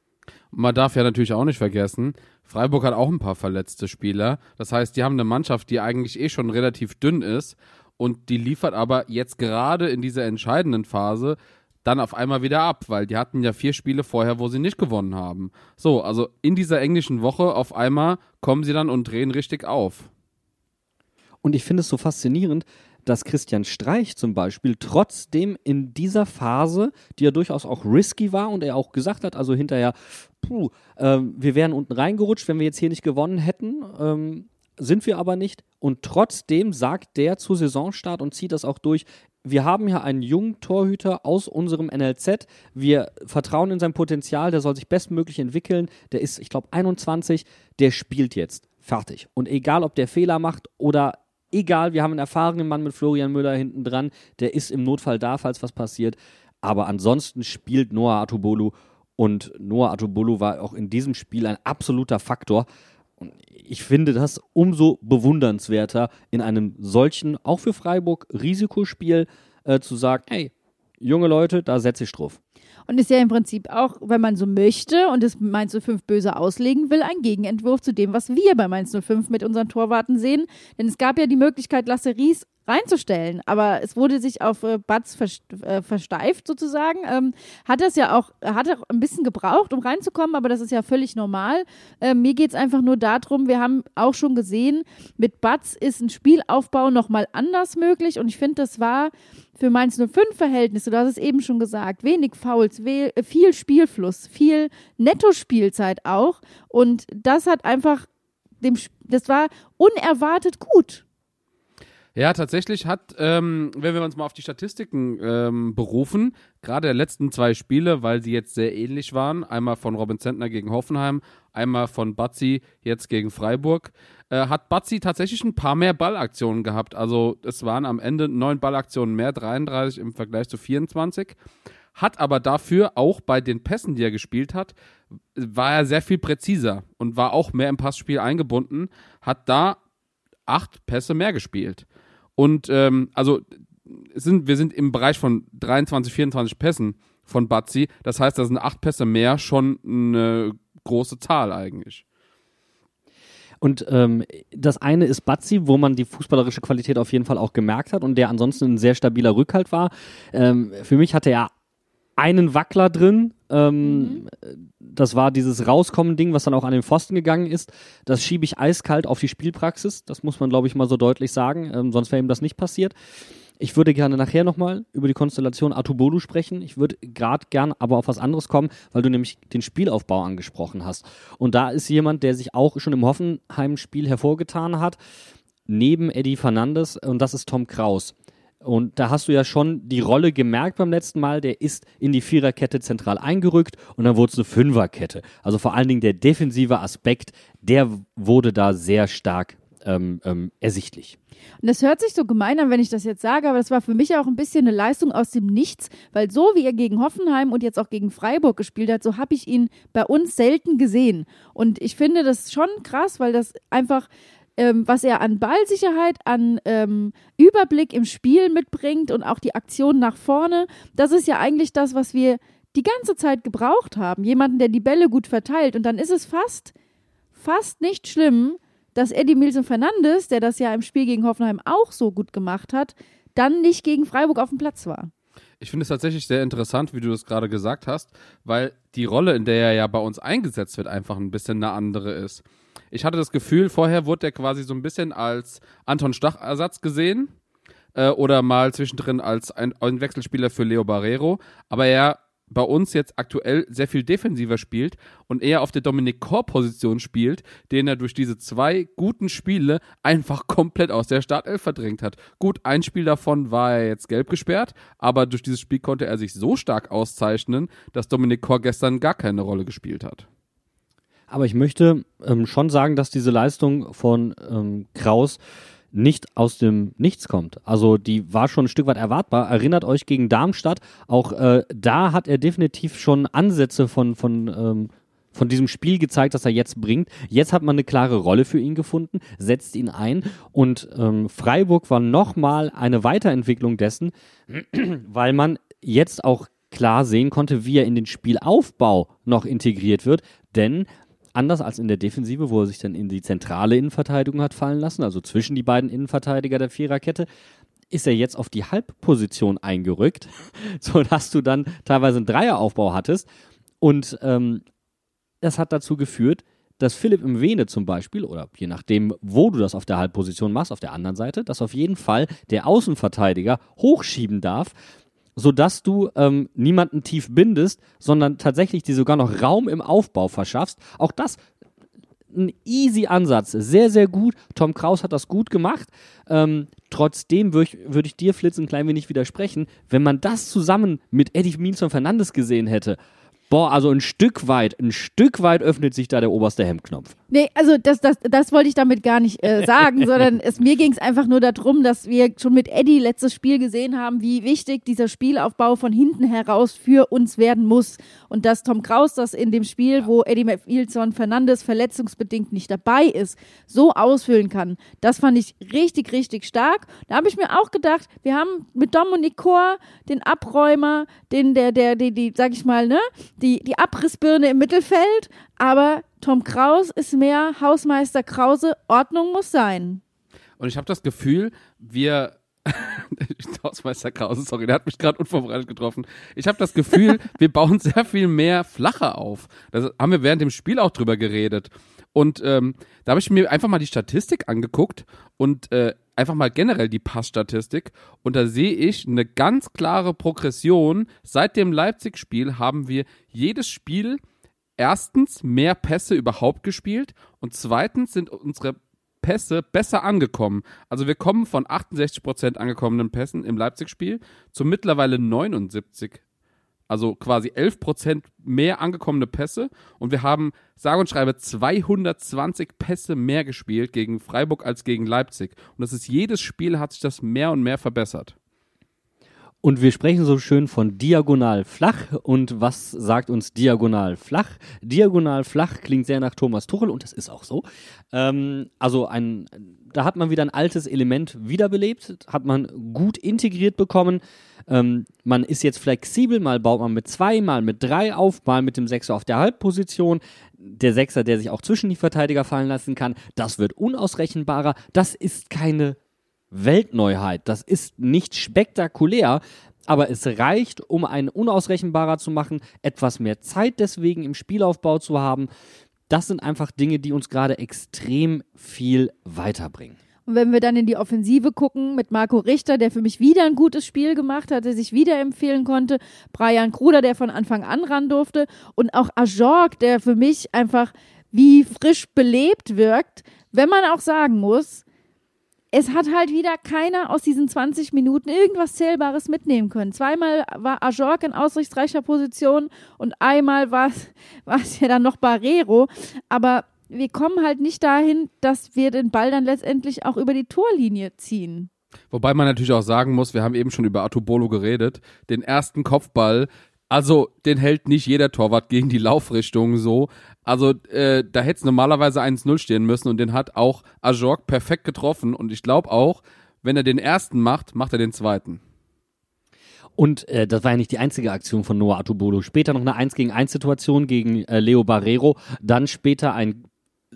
Speaker 2: Man darf ja natürlich auch nicht vergessen, Freiburg hat auch ein paar verletzte Spieler. Das heißt, die haben eine Mannschaft, die eigentlich eh schon relativ dünn ist und die liefert aber jetzt gerade in dieser entscheidenden Phase dann auf einmal wieder ab, weil die hatten ja vier Spiele vorher, wo sie nicht gewonnen haben. So, also in dieser englischen Woche auf einmal kommen sie dann und drehen richtig auf.
Speaker 3: Und ich finde es so faszinierend, dass Christian Streich zum Beispiel trotzdem in dieser Phase, die ja durchaus auch risky war und er auch gesagt hat, also hinterher, puh, äh, wir wären unten reingerutscht, wenn wir jetzt hier nicht gewonnen hätten. Ähm, sind wir aber nicht. Und trotzdem sagt der zu Saisonstart und zieht das auch durch. Wir haben ja einen jungen Torhüter aus unserem NLZ. Wir vertrauen in sein Potenzial. Der soll sich bestmöglich entwickeln. Der ist, ich glaube, 21. Der spielt jetzt. Fertig. Und egal, ob der Fehler macht oder egal, wir haben einen erfahrenen Mann mit Florian Müller hinten dran, der ist im Notfall da, falls was passiert. Aber ansonsten spielt Noah Atubolu und Noah Atubolu war auch in diesem Spiel ein absoluter Faktor. Und ich finde das umso bewundernswerter, in einem solchen, auch für Freiburg, Risikospiel äh, zu sagen, hey, junge Leute, da setze ich drauf.
Speaker 1: Und ist ja im Prinzip auch, wenn man so möchte und es Mainz 05 böse auslegen will, ein Gegenentwurf zu dem, was wir bei Mainz 05 mit unseren Torwarten sehen. Denn es gab ja die Möglichkeit, Lasse Ries reinzustellen. Aber es wurde sich auf äh, Batz äh, versteift sozusagen. Ähm, hat das ja auch, hat auch ein bisschen gebraucht, um reinzukommen, aber das ist ja völlig normal. Ähm, mir geht es einfach nur darum, wir haben auch schon gesehen, mit Batz ist ein Spielaufbau nochmal anders möglich und ich finde, das war für Mainz 05 Verhältnisse, du hast es eben schon gesagt, wenig Fouls, äh, viel Spielfluss, viel Netto-Spielzeit auch und das hat einfach dem, das war unerwartet gut.
Speaker 2: Ja, tatsächlich hat, ähm, wenn wir uns mal auf die Statistiken ähm, berufen, gerade der letzten zwei Spiele, weil sie jetzt sehr ähnlich waren, einmal von Robin Zentner gegen Hoffenheim, einmal von Batzi jetzt gegen Freiburg, äh, hat Batzi tatsächlich ein paar mehr Ballaktionen gehabt. Also es waren am Ende neun Ballaktionen mehr, 33 im Vergleich zu 24. Hat aber dafür auch bei den Pässen, die er gespielt hat, war er sehr viel präziser und war auch mehr im Passspiel eingebunden, hat da acht Pässe mehr gespielt. Und ähm, also sind, wir sind im Bereich von 23, 24 Pässen von Batzi. Das heißt, da sind acht Pässe mehr schon eine große Zahl eigentlich.
Speaker 3: Und ähm, das eine ist Batzi, wo man die fußballerische Qualität auf jeden Fall auch gemerkt hat und der ansonsten ein sehr stabiler Rückhalt war. Ähm, für mich hatte er einen Wackler drin. Ähm, mhm. Das war dieses Rauskommen-Ding, was dann auch an den Pfosten gegangen ist. Das schiebe ich eiskalt auf die Spielpraxis. Das muss man, glaube ich, mal so deutlich sagen. Ähm, sonst wäre ihm das nicht passiert. Ich würde gerne nachher nochmal über die Konstellation Atubolu sprechen. Ich würde gerade gern aber auf was anderes kommen, weil du nämlich den Spielaufbau angesprochen hast. Und da ist jemand, der sich auch schon im Hoffenheim-Spiel hervorgetan hat, neben Eddie Fernandes, und das ist Tom Kraus. Und da hast du ja schon die Rolle gemerkt beim letzten Mal, der ist in die Viererkette zentral eingerückt und dann wurde es eine Fünferkette. Also vor allen Dingen der defensive Aspekt, der wurde da sehr stark ähm, ähm, ersichtlich.
Speaker 1: Und das hört sich so gemein an, wenn ich das jetzt sage, aber das war für mich auch ein bisschen eine Leistung aus dem Nichts, weil so wie er gegen Hoffenheim und jetzt auch gegen Freiburg gespielt hat, so habe ich ihn bei uns selten gesehen. Und ich finde das schon krass, weil das einfach ähm, was er an Ballsicherheit, an ähm, Überblick im Spiel mitbringt und auch die Aktion nach vorne, das ist ja eigentlich das, was wir die ganze Zeit gebraucht haben. Jemanden, der die Bälle gut verteilt. Und dann ist es fast, fast nicht schlimm, dass Eddie Milson Fernandes, der das ja im Spiel gegen Hoffenheim auch so gut gemacht hat, dann nicht gegen Freiburg auf dem Platz war.
Speaker 2: Ich finde es tatsächlich sehr interessant, wie du das gerade gesagt hast, weil die Rolle, in der er ja bei uns eingesetzt wird, einfach ein bisschen eine andere ist. Ich hatte das Gefühl, vorher wurde er quasi so ein bisschen als Anton Stach-Ersatz gesehen äh, oder mal zwischendrin als ein, ein Wechselspieler für Leo Barrero, aber er bei uns jetzt aktuell sehr viel defensiver spielt und eher auf der Dominik Kor-Position spielt, den er durch diese zwei guten Spiele einfach komplett aus der Startelf verdrängt hat. Gut, ein Spiel davon war er jetzt gelb gesperrt, aber durch dieses Spiel konnte er sich so stark auszeichnen, dass Dominik Kor gestern gar keine Rolle gespielt hat.
Speaker 3: Aber ich möchte ähm, schon sagen, dass diese Leistung von ähm, Kraus nicht aus dem Nichts kommt. Also die war schon ein Stück weit erwartbar. Erinnert euch gegen Darmstadt, auch äh, da hat er definitiv schon Ansätze von, von, ähm, von diesem Spiel gezeigt, das er jetzt bringt. Jetzt hat man eine klare Rolle für ihn gefunden, setzt ihn ein und ähm, Freiburg war nochmal eine Weiterentwicklung dessen, weil man jetzt auch klar sehen konnte, wie er in den Spielaufbau noch integriert wird, denn anders als in der Defensive, wo er sich dann in die zentrale Innenverteidigung hat fallen lassen, also zwischen die beiden Innenverteidiger der Viererkette, ist er jetzt auf die Halbposition eingerückt, sodass du dann teilweise einen Dreieraufbau hattest. Und ähm, das hat dazu geführt, dass Philipp im Vene zum Beispiel, oder je nachdem, wo du das auf der Halbposition machst, auf der anderen Seite, dass auf jeden Fall der Außenverteidiger hochschieben darf, sodass du ähm, niemanden tief bindest, sondern tatsächlich dir sogar noch Raum im Aufbau verschaffst. Auch das ein easy Ansatz, sehr, sehr gut. Tom Kraus hat das gut gemacht. Ähm, trotzdem würde ich, würd ich dir, Flitz, ein klein wenig widersprechen. Wenn man das zusammen mit Eddie Minson Fernandes gesehen hätte, Boah, also ein Stück weit, ein Stück weit öffnet sich da der oberste Hemdknopf.
Speaker 1: Nee, also das, das, das wollte ich damit gar nicht äh, sagen, sondern es, mir ging es einfach nur darum, dass wir schon mit Eddie letztes Spiel gesehen haben, wie wichtig dieser Spielaufbau von hinten heraus für uns werden muss. Und dass Tom Kraus das in dem Spiel, wo Eddie McFieldson Fernandes verletzungsbedingt nicht dabei ist, so ausfüllen kann, das fand ich richtig, richtig stark. Da habe ich mir auch gedacht, wir haben mit Dominik Kor den Abräumer, den, der, der, die, die, sag ich mal, ne, die, die Abrissbirne im Mittelfeld, aber Tom Kraus ist mehr Hausmeister Krause, Ordnung muss sein.
Speaker 2: Und ich habe das Gefühl, wir Hausmeister Krause, sorry, der hat mich gerade unvorbereitet getroffen. Ich habe das Gefühl, wir bauen sehr viel mehr flacher auf. Das haben wir während dem Spiel auch drüber geredet. Und ähm, da habe ich mir einfach mal die Statistik angeguckt und äh, einfach mal generell die Passstatistik. Und da sehe ich eine ganz klare Progression. Seit dem Leipzig-Spiel haben wir jedes Spiel erstens mehr Pässe überhaupt gespielt und zweitens sind unsere Pässe besser angekommen. Also wir kommen von 68% angekommenen Pässen im Leipzig-Spiel zu mittlerweile 79 also quasi 11% mehr angekommene Pässe und wir haben sage und schreibe 220 Pässe mehr gespielt gegen Freiburg als gegen Leipzig und das ist jedes Spiel hat sich das mehr und mehr verbessert.
Speaker 3: Und wir sprechen so schön von diagonal flach. Und was sagt uns diagonal flach? Diagonal flach klingt sehr nach Thomas Tuchel und das ist auch so. Ähm, also ein, da hat man wieder ein altes Element wiederbelebt, hat man gut integriert bekommen. Ähm, man ist jetzt flexibel, mal baut man mit zwei, mal mit drei auf, mal mit dem Sechser auf der Halbposition. Der Sechser, der sich auch zwischen die Verteidiger fallen lassen kann, das wird unausrechenbarer. Das ist keine Weltneuheit. Das ist nicht spektakulär, aber es reicht, um einen unausrechenbarer zu machen, etwas mehr Zeit deswegen im Spielaufbau zu haben. Das sind einfach Dinge, die uns gerade extrem viel weiterbringen.
Speaker 1: Und wenn wir dann in die Offensive gucken, mit Marco Richter, der für mich wieder ein gutes Spiel gemacht hat, der sich wieder empfehlen konnte, Brian Kruder, der von Anfang an ran durfte und auch Ajorg, der für mich einfach wie frisch belebt wirkt, wenn man auch sagen muss, es hat halt wieder keiner aus diesen 20 Minuten irgendwas Zählbares mitnehmen können. Zweimal war Ajork in ausrichtsreicher Position und einmal war es ja dann noch Barrero. Aber wir kommen halt nicht dahin, dass wir den Ball dann letztendlich auch über die Torlinie ziehen.
Speaker 2: Wobei man natürlich auch sagen muss, wir haben eben schon über Atubolo geredet, den ersten Kopfball, also den hält nicht jeder Torwart gegen die Laufrichtung so. Also äh, da hätte es normalerweise 1-0 stehen müssen und den hat auch Ajork perfekt getroffen. Und ich glaube auch, wenn er den ersten macht, macht er den zweiten.
Speaker 3: Und äh, das war ja nicht die einzige Aktion von Noah Atubolo. Später noch eine 1 gegen 1 Situation gegen äh, Leo Barrero. Dann später ein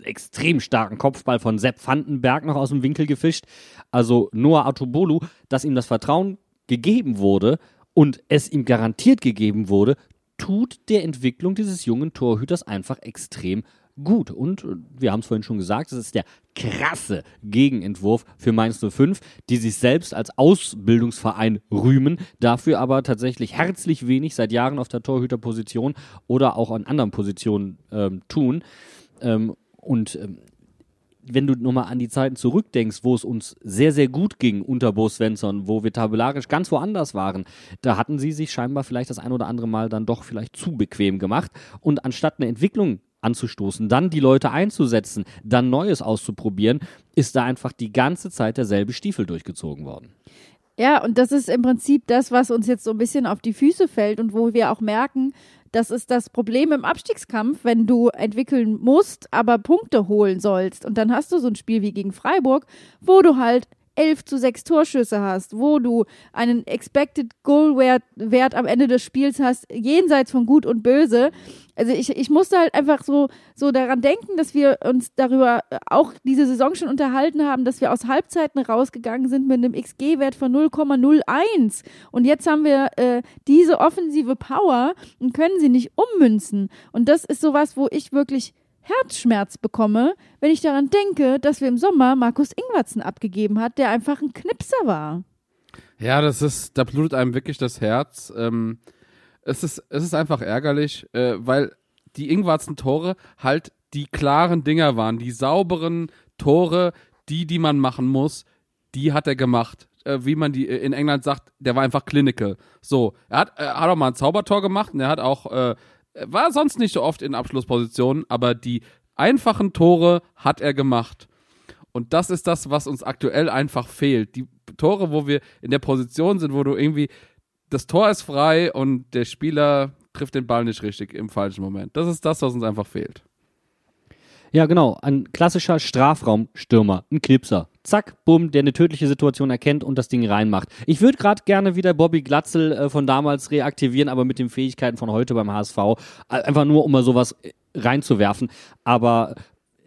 Speaker 3: extrem starken Kopfball von Sepp Vandenberg noch aus dem Winkel gefischt. Also Noah Atubolu, dass ihm das Vertrauen gegeben wurde und es ihm garantiert gegeben wurde, tut der Entwicklung dieses jungen Torhüters einfach extrem gut. Und äh, wir haben es vorhin schon gesagt, es ist der krasse Gegenentwurf für Mainz 05, die sich selbst als Ausbildungsverein rühmen, dafür aber tatsächlich herzlich wenig seit Jahren auf der Torhüterposition oder auch an anderen Positionen ähm, tun. Ähm, und ähm, wenn du nochmal an die Zeiten zurückdenkst, wo es uns sehr, sehr gut ging unter Bo Svensson, wo wir tabellarisch ganz woanders waren, da hatten sie sich scheinbar vielleicht das ein oder andere Mal dann doch vielleicht zu bequem gemacht. Und anstatt eine Entwicklung anzustoßen, dann die Leute einzusetzen, dann Neues auszuprobieren, ist da einfach die ganze Zeit derselbe Stiefel durchgezogen worden.
Speaker 1: Ja, und das ist im Prinzip das, was uns jetzt so ein bisschen auf die Füße fällt und wo wir auch merken, das ist das Problem im Abstiegskampf, wenn du entwickeln musst, aber Punkte holen sollst. Und dann hast du so ein Spiel wie gegen Freiburg, wo du halt 11 zu 6 Torschüsse hast, wo du einen Expected Goal Wert, Wert am Ende des Spiels hast, jenseits von Gut und Böse. Also ich, ich musste halt einfach so, so daran denken, dass wir uns darüber auch diese Saison schon unterhalten haben, dass wir aus Halbzeiten rausgegangen sind mit einem XG-Wert von 0,01. Und jetzt haben wir äh, diese offensive Power und können sie nicht ummünzen. Und das ist sowas, wo ich wirklich Herzschmerz bekomme, wenn ich daran denke, dass wir im Sommer Markus Ingwertsen abgegeben hat, der einfach ein Knipser war.
Speaker 2: Ja, das ist, da blutet einem wirklich das Herz. Ähm, es, ist, es ist einfach ärgerlich, äh, weil die Ingwarzen-Tore halt die klaren Dinger waren, die sauberen Tore, die, die man machen muss, die hat er gemacht. Äh, wie man die in England sagt, der war einfach clinical. So, er hat, er hat auch mal ein Zaubertor gemacht und er hat auch äh, war sonst nicht so oft in Abschlusspositionen, aber die einfachen Tore hat er gemacht. Und das ist das, was uns aktuell einfach fehlt. Die Tore, wo wir in der Position sind, wo du irgendwie, das Tor ist frei und der Spieler trifft den Ball nicht richtig im falschen Moment. Das ist das, was uns einfach fehlt.
Speaker 3: Ja, genau. Ein klassischer Strafraumstürmer, ein Knipser. Zack, bumm, der eine tödliche Situation erkennt und das Ding reinmacht. Ich würde gerade gerne wieder Bobby Glatzel äh, von damals reaktivieren, aber mit den Fähigkeiten von heute beim HSV. Äh, einfach nur, um mal sowas äh, reinzuwerfen. Aber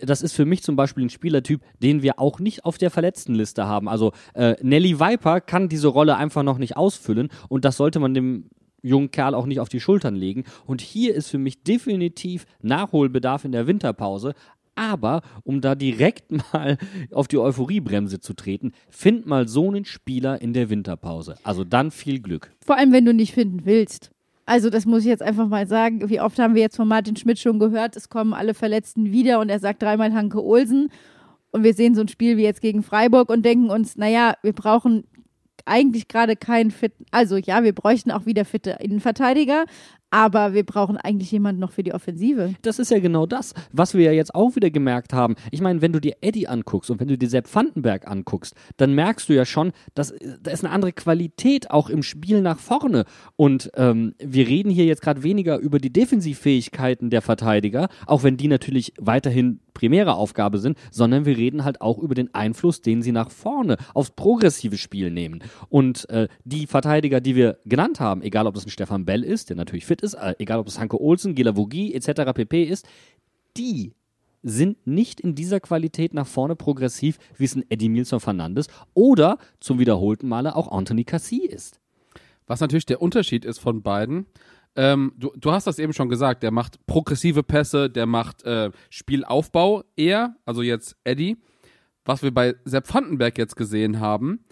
Speaker 3: das ist für mich zum Beispiel ein Spielertyp, den wir auch nicht auf der Verletztenliste haben. Also äh, Nelly Viper kann diese Rolle einfach noch nicht ausfüllen und das sollte man dem jungen Kerl auch nicht auf die Schultern legen. Und hier ist für mich definitiv Nachholbedarf in der Winterpause. Aber um da direkt mal auf die Euphoriebremse zu treten, find mal so einen Spieler in der Winterpause. Also dann viel Glück.
Speaker 1: Vor allem, wenn du nicht finden willst. Also das muss ich jetzt einfach mal sagen. Wie oft haben wir jetzt von Martin Schmidt schon gehört, es kommen alle Verletzten wieder und er sagt dreimal Hanke Olsen. Und wir sehen so ein Spiel wie jetzt gegen Freiburg und denken uns, naja, wir brauchen eigentlich gerade keinen fitten, also ja, wir bräuchten auch wieder fitte Innenverteidiger, aber wir brauchen eigentlich jemanden noch für die Offensive.
Speaker 3: Das ist ja genau das, was wir ja jetzt auch wieder gemerkt haben. Ich meine, wenn du dir Eddie anguckst und wenn du dir Sepp Vandenberg anguckst, dann merkst du ja schon, dass da ist eine andere Qualität auch im Spiel nach vorne. Und ähm, wir reden hier jetzt gerade weniger über die Defensivfähigkeiten der Verteidiger, auch wenn die natürlich weiterhin primäre Aufgabe sind, sondern wir reden halt auch über den Einfluss, den sie nach vorne aufs progressive Spiel nehmen. Und äh, die Verteidiger, die wir genannt haben, egal ob das ein Stefan Bell ist, der natürlich fit ist, äh, egal ob es Hanke Olsen, Gila Vogie etc. pp. ist, die sind nicht in dieser Qualität nach vorne progressiv, wie es ein Eddie Milson Fernandes oder zum wiederholten Male auch Anthony Cassie ist.
Speaker 2: Was natürlich der Unterschied ist von beiden, ähm, du, du hast das eben schon gesagt, der macht progressive Pässe, der macht äh, Spielaufbau eher, also jetzt Eddie. Was wir bei Sepp Vandenberg jetzt gesehen haben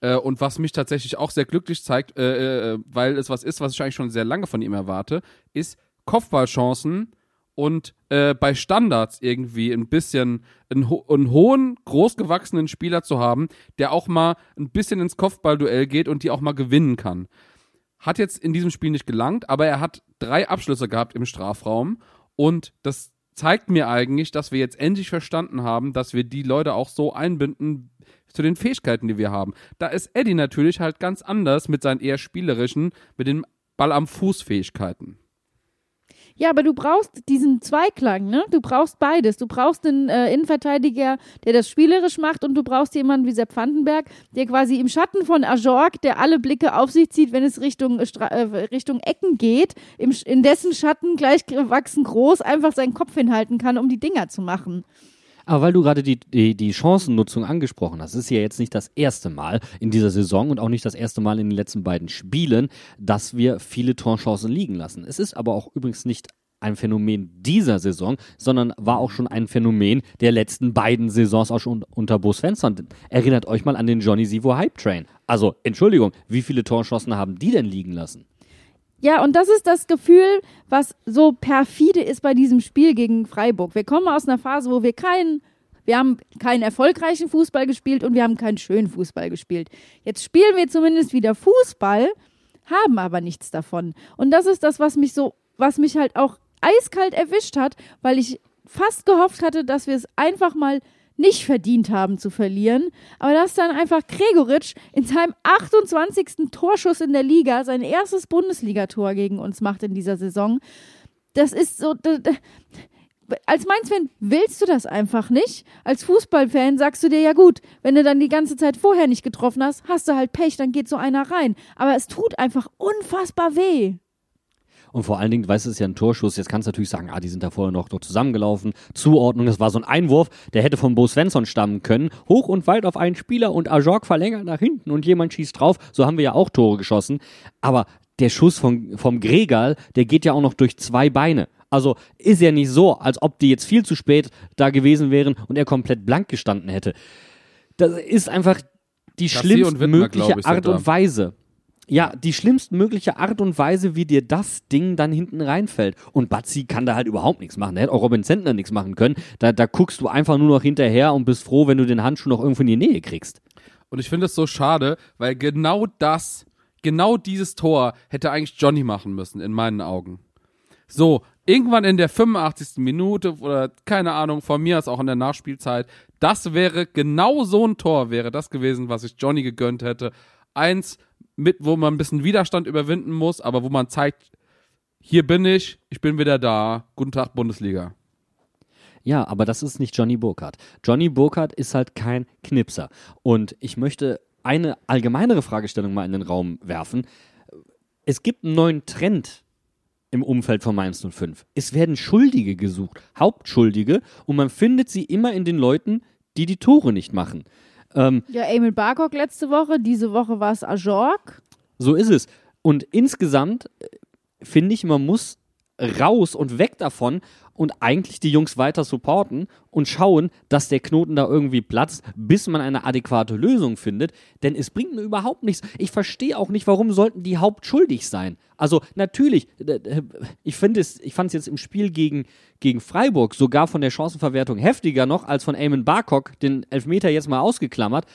Speaker 2: äh, und was mich tatsächlich auch sehr glücklich zeigt, äh, äh, weil es was ist, was ich eigentlich schon sehr lange von ihm erwarte, ist Kopfballchancen und äh, bei Standards irgendwie ein bisschen einen, ho einen, hohen, großgewachsenen Spieler zu haben, der auch mal ein bisschen ins Kopfballduell geht und die auch mal gewinnen kann. Hat jetzt in diesem Spiel nicht gelangt, aber er hat drei Abschlüsse gehabt im Strafraum und das zeigt mir eigentlich, dass wir jetzt endlich verstanden haben, dass wir die Leute auch so einbinden zu den Fähigkeiten, die wir haben. Da ist Eddie natürlich halt ganz anders mit seinen eher spielerischen, mit den Ball am Fuß Fähigkeiten.
Speaker 1: Ja, aber du brauchst diesen Zweiklang, ne? Du brauchst beides. Du brauchst einen äh, Innenverteidiger, der das spielerisch macht und du brauchst jemanden wie Sepp Vandenberg, der quasi im Schatten von Ajorg, der alle Blicke auf sich zieht, wenn es Richtung, äh, äh, Richtung Ecken geht, im, in dessen Schatten gleich gewachsen groß einfach seinen Kopf hinhalten kann, um die Dinger zu machen.
Speaker 3: Aber weil du gerade die, die, die Chancennutzung angesprochen hast, ist ja jetzt nicht das erste Mal in dieser Saison und auch nicht das erste Mal in den letzten beiden Spielen, dass wir viele Torchancen liegen lassen. Es ist aber auch übrigens nicht ein Phänomen dieser Saison, sondern war auch schon ein Phänomen der letzten beiden Saisons auch schon unter Bo Svensson. Erinnert euch mal an den Johnny Sivo Hype Train. Also, Entschuldigung, wie viele Torchancen haben die denn liegen lassen?
Speaker 1: Ja, und das ist das Gefühl, was so perfide ist bei diesem Spiel gegen Freiburg. Wir kommen aus einer Phase, wo wir keinen, wir haben keinen erfolgreichen Fußball gespielt und wir haben keinen schönen Fußball gespielt. Jetzt spielen wir zumindest wieder Fußball, haben aber nichts davon. Und das ist das, was mich so, was mich halt auch eiskalt erwischt hat, weil ich fast gehofft hatte, dass wir es einfach mal nicht verdient haben zu verlieren, aber dass dann einfach Gregoritsch in seinem 28. Torschuss in der Liga sein erstes Bundesligator gegen uns macht in dieser Saison. Das ist so. Als Mainz-Fan willst du das einfach nicht. Als Fußballfan sagst du dir, ja gut, wenn du dann die ganze Zeit vorher nicht getroffen hast, hast du halt Pech, dann geht so einer rein. Aber es tut einfach unfassbar weh.
Speaker 3: Und vor allen Dingen, weißt du, es ist ja ein Torschuss. Jetzt kannst du natürlich sagen, ah, die sind da vorher noch, noch zusammengelaufen. Zuordnung, das war so ein Einwurf, der hätte von Bo Svensson stammen können. Hoch und weit auf einen Spieler und Ajorg verlängert nach hinten und jemand schießt drauf. So haben wir ja auch Tore geschossen. Aber der Schuss von, vom Gregal, der geht ja auch noch durch zwei Beine. Also ist ja nicht so, als ob die jetzt viel zu spät da gewesen wären und er komplett blank gestanden hätte. Das ist einfach die schlimmstmögliche
Speaker 2: ich, sind
Speaker 3: Art und Weise. Ja, die schlimmstmögliche Art und Weise, wie dir das Ding dann hinten reinfällt. Und Batzi kann da halt überhaupt nichts machen. Der hätte auch Robin Zentner nichts machen können. Da, da guckst du einfach nur noch hinterher und bist froh, wenn du den Handschuh noch irgendwo in die Nähe kriegst.
Speaker 2: Und ich finde es so schade, weil genau das, genau dieses Tor hätte eigentlich Johnny machen müssen, in meinen Augen. So, irgendwann in der 85. Minute oder keine Ahnung, von mir aus auch in der Nachspielzeit, das wäre genau so ein Tor, wäre das gewesen, was ich Johnny gegönnt hätte. Eins mit, wo man ein bisschen Widerstand überwinden muss, aber wo man zeigt, hier bin ich, ich bin wieder da. Guten Tag, Bundesliga.
Speaker 3: Ja, aber das ist nicht Johnny Burkhardt. Johnny Burkhardt ist halt kein Knipser. Und ich möchte eine allgemeinere Fragestellung mal in den Raum werfen. Es gibt einen neuen Trend im Umfeld von Mainz 05. Es werden Schuldige gesucht, Hauptschuldige, und man findet sie immer in den Leuten, die die Tore nicht machen. Ähm,
Speaker 1: Ja, Emil Barkok letzte Woche, diese Woche war es Ajorg.
Speaker 3: so ist es. Und insgesamt äh, finde ich, man muss raus und weg davon und eigentlich die Jungs weiter supporten und schauen, dass der Knoten da irgendwie platzt, bis man eine adäquate Lösung findet. Denn es bringt mir überhaupt nichts. Ich verstehe auch nicht, warum sollten die hauptschuldig sein. Also natürlich, ich finde es, ich fand es jetzt im Spiel gegen, gegen Freiburg sogar von der Chancenverwertung heftiger noch als von Eamon Barkok, den Elfmeter jetzt mal ausgeklammert.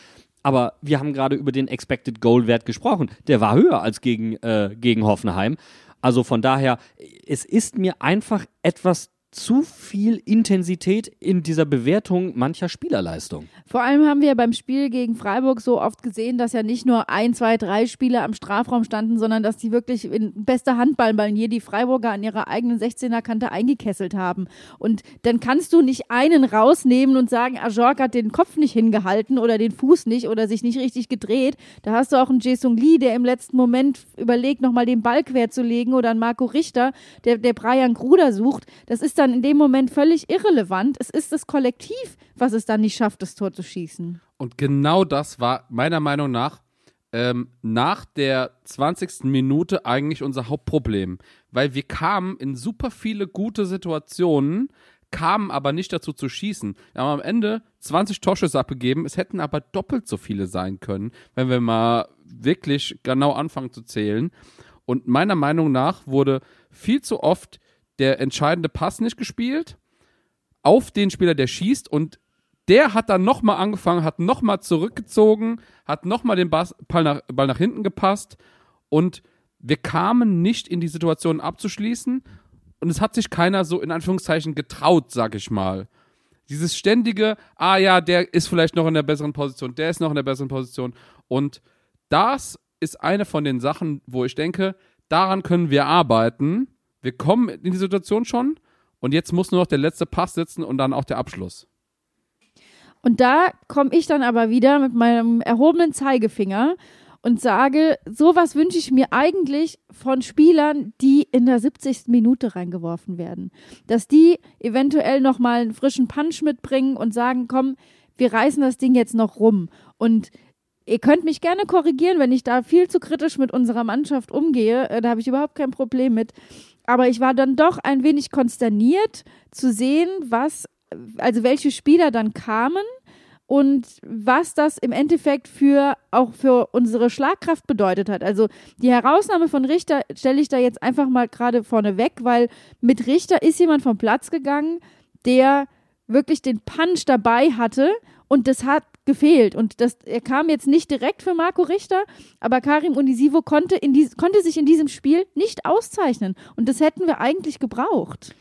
Speaker 3: Aber wir haben gerade über den Expected Goal Wert gesprochen. Der war höher als gegen, äh, gegen Hoffenheim. Also von daher, es ist mir einfach etwas zu viel Intensität in dieser Bewertung mancher Spielerleistung.
Speaker 1: Vor allem haben wir beim Spiel gegen Freiburg so oft gesehen, dass ja nicht nur ein, zwei, drei Spieler am Strafraum standen, sondern dass die wirklich in bester Handballmanier die Freiburger an ihrer eigenen 16er-Kante eingekesselt haben. Und dann kannst du nicht einen rausnehmen und sagen, Ajorg hat den Kopf nicht hingehalten oder den Fuß nicht oder sich nicht richtig gedreht. Da hast du auch einen Jason Lee, der im letzten Moment überlegt, nochmal den Ball quer zu legen oder einen Marco Richter, der, der Brian Gruder sucht. Das ist dann in dem Moment völlig irrelevant. Es ist das Kollektiv, was es dann nicht schafft, das Tor zu schießen.
Speaker 2: Und genau das war meiner Meinung nach ähm, nach der 20. Minute eigentlich unser Hauptproblem. Weil wir kamen in super viele gute Situationen, kamen aber nicht dazu zu schießen. Wir haben am Ende 20 Torschüsse abgegeben, es hätten aber doppelt so viele sein können, wenn wir mal wirklich genau anfangen zu zählen. Und meiner Meinung nach wurde viel zu oft der entscheidende Pass nicht gespielt auf den Spieler, der schießt und der hat dann nochmal angefangen, hat nochmal zurückgezogen, hat nochmal den Ball nach, Ball nach hinten gepasst und wir kamen nicht in die Situation abzuschließen und es hat sich keiner so in Anführungszeichen getraut, sag ich mal. Dieses ständige, ah ja, der ist vielleicht noch in der besseren Position, der ist noch in der besseren Position und das ist eine von den Sachen, wo ich denke, daran können wir arbeiten. Wir kommen in die Situation schon und jetzt muss nur noch der letzte Pass sitzen und dann auch der Abschluss.
Speaker 1: Und da komme ich dann aber wieder mit meinem erhobenen Zeigefinger und sage, sowas wünsche ich mir eigentlich von Spielern, die in der 70. Minute reingeworfen werden. Dass die eventuell nochmal einen frischen Punch mitbringen und sagen, komm, wir reißen das Ding jetzt noch rum. Und ihr könnt mich gerne korrigieren, wenn ich da viel zu kritisch mit unserer Mannschaft umgehe. Äh, Da habe ich überhaupt kein Problem mit. Aber ich war dann doch ein wenig konsterniert zu sehen, was, also welche Spieler dann kamen und was das im Endeffekt für auch für unsere Schlagkraft bedeutet hat. Also die Herausnahme von Richter stelle ich da jetzt einfach mal gerade vorne weg, weil mit Richter ist jemand vom Platz gegangen, der wirklich den Punch dabei hatte und das hat gefehlt. Und das, er kam jetzt nicht direkt für Marco Richter, aber Karim Unisivo konnte, in dies, konnte sich in diesem Spiel nicht auszeichnen. Und das hätten wir eigentlich gebraucht.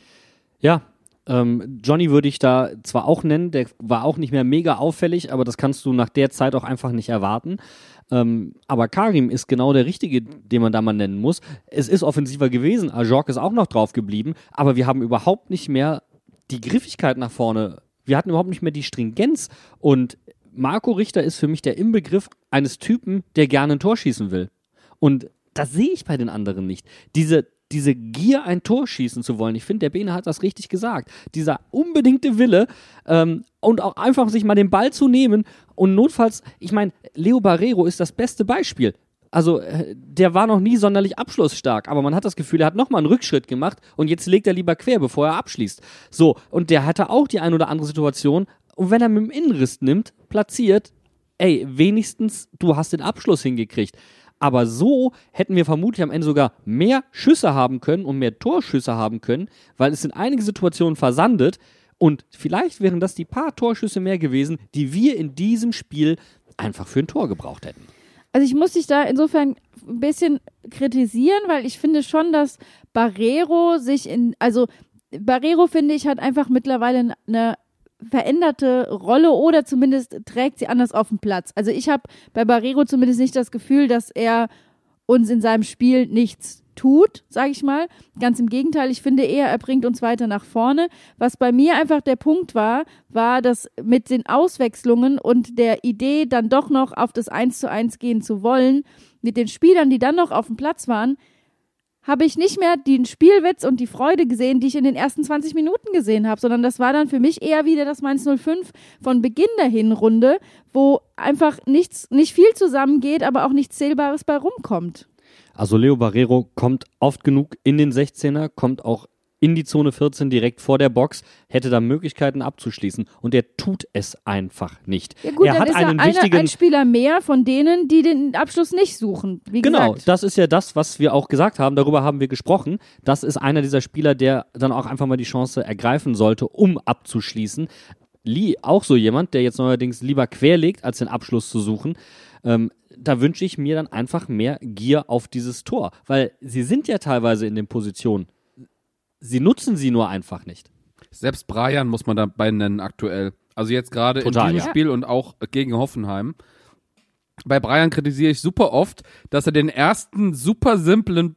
Speaker 3: Ja, ähm, Johnny würde ich da zwar auch nennen, der war auch nicht mehr mega auffällig, aber das kannst du nach der Zeit auch einfach nicht erwarten. Ähm, aber Karim ist genau der Richtige, den man da mal nennen muss. Es ist offensiver gewesen, Ajork ist auch noch drauf geblieben, aber wir haben überhaupt nicht mehr die Griffigkeit nach vorne. Wir hatten überhaupt nicht mehr die Stringenz und Marco Richter ist für mich der Inbegriff eines Typen, der gerne ein Tor schießen will. Und das sehe ich bei den anderen nicht. Diese, diese Gier, ein Tor schießen zu wollen. Ich finde, der Bene hat das richtig gesagt. Dieser unbedingte Wille ähm, und auch einfach sich mal den Ball zu nehmen und notfalls, ich meine, Leo Barrero ist das beste Beispiel. Also, äh, der war noch nie sonderlich abschlussstark, aber man hat das Gefühl, er hat nochmal einen Rückschritt gemacht und jetzt legt er lieber quer, bevor er abschließt. So, und der hatte auch die ein oder andere Situation, und wenn er mit dem Innenriss nimmt, platziert, ey, wenigstens du hast den Abschluss hingekriegt. Aber so hätten wir vermutlich am Ende sogar mehr Schüsse haben können und mehr Torschüsse haben können, weil es sind einige Situationen versandet und vielleicht wären das die paar Torschüsse mehr gewesen, die wir in diesem Spiel einfach für ein Tor gebraucht hätten.
Speaker 1: Also ich muss dich da insofern ein bisschen kritisieren, weil ich finde schon, dass Barrero sich in, also Barrero finde ich hat einfach mittlerweile eine veränderte Rolle oder zumindest trägt sie anders auf dem Platz. Also ich habe bei Barrero zumindest nicht das Gefühl, dass er uns in seinem Spiel nichts tut, sage ich mal. Ganz im Gegenteil, ich finde eher, er bringt uns weiter nach vorne. Was bei mir einfach der Punkt war, war, dass mit den Auswechslungen und der Idee, dann doch noch auf das 1 zu 1 gehen zu wollen, mit den Spielern, die dann noch auf dem Platz waren, habe ich nicht mehr den Spielwitz und die Freude gesehen, die ich in den ersten 20 Minuten gesehen habe, sondern das war dann für mich eher wieder das Mainz 05 von Beginn der Hinrunde, wo einfach nichts, nicht viel zusammengeht, aber auch nichts Zählbares bei rumkommt.
Speaker 3: Also Leo Barrero kommt oft genug in den 16er, kommt auch in die Zone 14 direkt vor der Box, hätte da Möglichkeiten abzuschließen und er tut es einfach nicht.
Speaker 1: Ja gut,
Speaker 3: er hat
Speaker 1: ist
Speaker 3: einen
Speaker 1: er eine,
Speaker 3: wichtigen
Speaker 1: ein Spieler mehr von denen, die den Abschluss nicht suchen.
Speaker 3: Genau,
Speaker 1: gesagt.
Speaker 3: das ist ja das, was wir auch gesagt haben. Darüber haben wir gesprochen. Das ist einer dieser Spieler, der dann auch einfach mal die Chance ergreifen sollte, um abzuschließen. Lee, auch so jemand, der jetzt neuerdings lieber querlegt, als den Abschluss zu suchen. Ähm, da wünsche ich mir dann einfach mehr Gier auf dieses Tor, weil sie sind ja teilweise in den Positionen. Sie nutzen sie nur einfach nicht.
Speaker 2: Selbst Brian muss man dabei nennen aktuell. Also jetzt gerade in diesem
Speaker 3: ja.
Speaker 2: Spiel und auch gegen Hoffenheim. Bei Brian kritisiere ich super oft, dass er den ersten super simplen,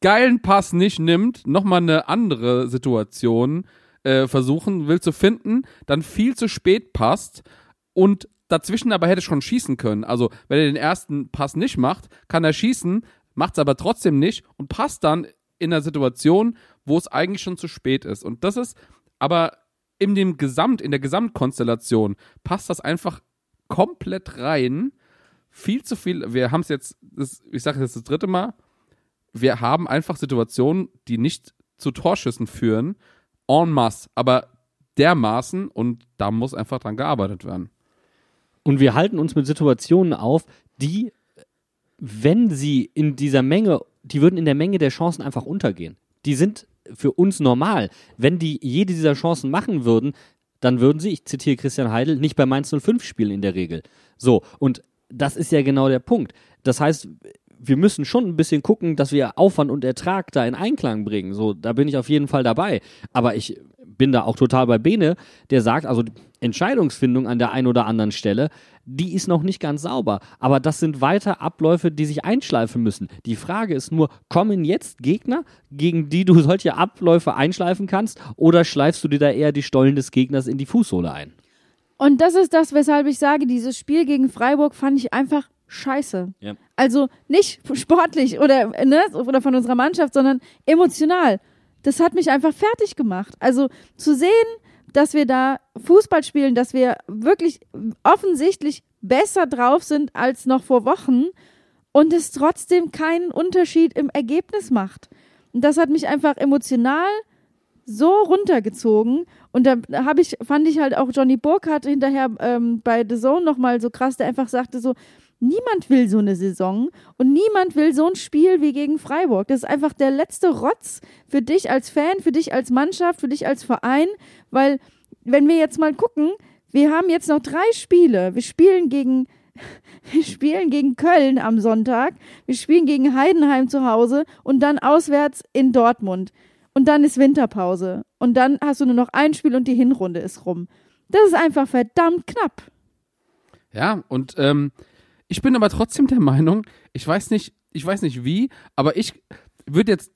Speaker 2: geilen Pass nicht nimmt, nochmal eine andere Situation äh, versuchen will zu finden, dann viel zu spät passt und dazwischen aber hätte schon schießen können. Also wenn er den ersten Pass nicht macht, kann er schießen, macht es aber trotzdem nicht und passt dann in einer Situation, wo es eigentlich schon zu spät ist. Und das ist aber in dem Gesamt, in der Gesamtkonstellation passt das einfach komplett rein. Viel zu viel. Wir haben es jetzt, das, ich sage jetzt das dritte Mal. Wir haben einfach Situationen, die nicht zu Torschüssen führen, en masse, aber dermaßen und da muss einfach dran gearbeitet werden.
Speaker 3: Und wir halten uns mit Situationen auf, die, wenn sie in dieser Menge, die würden in der Menge der Chancen einfach untergehen. Die sind für uns normal. Wenn die jede dieser Chancen machen würden, dann würden sie, ich zitiere Christian Heidel, nicht bei Mainz 05 spielen in der Regel. So, und das ist ja genau der Punkt. Das heißt, wir müssen schon ein bisschen gucken, dass wir Aufwand und Ertrag da in Einklang bringen. So, da bin ich auf jeden Fall dabei. Aber ich bin da auch total bei Bene, der sagt, also Entscheidungsfindung an der einen oder anderen Stelle, die ist noch nicht ganz sauber. Aber das sind weiter Abläufe, die sich einschleifen müssen. Die Frage ist nur, kommen jetzt Gegner, gegen die du solche Abläufe einschleifen kannst, oder schleifst du dir da eher die Stollen des Gegners in die Fußsohle ein?
Speaker 1: Und das ist das, weshalb ich sage, dieses Spiel gegen Freiburg fand ich einfach scheiße.
Speaker 3: Ja.
Speaker 1: Also nicht sportlich oder, ne, oder von unserer Mannschaft, sondern emotional. Das hat mich einfach fertig gemacht. Also zu sehen, dass wir da Fußball spielen, dass wir wirklich offensichtlich besser drauf sind als noch vor Wochen und es trotzdem keinen Unterschied im Ergebnis macht. Und das hat mich einfach emotional so runtergezogen. Und da habe ich, fand ich halt auch Johnny Burkhardt hinterher ähm, bei The Zone nochmal so krass, der einfach sagte so, niemand will so eine Saison und niemand will so ein Spiel wie gegen Freiburg. Das ist einfach der letzte Rotz für dich als Fan, für dich als Mannschaft, für dich als Verein, weil wenn wir jetzt mal gucken, wir haben jetzt noch drei Spiele. Wir spielen gegen wir spielen gegen Köln am Sonntag, wir spielen gegen Heidenheim zu Hause und dann auswärts in Dortmund. Und dann ist Winterpause. Und dann hast du nur noch ein Spiel und die Hinrunde ist rum. Das ist einfach verdammt knapp.
Speaker 2: Ja, und ähm, ich bin aber trotzdem der Meinung, ich weiß nicht, ich weiß nicht wie, aber ich würde jetzt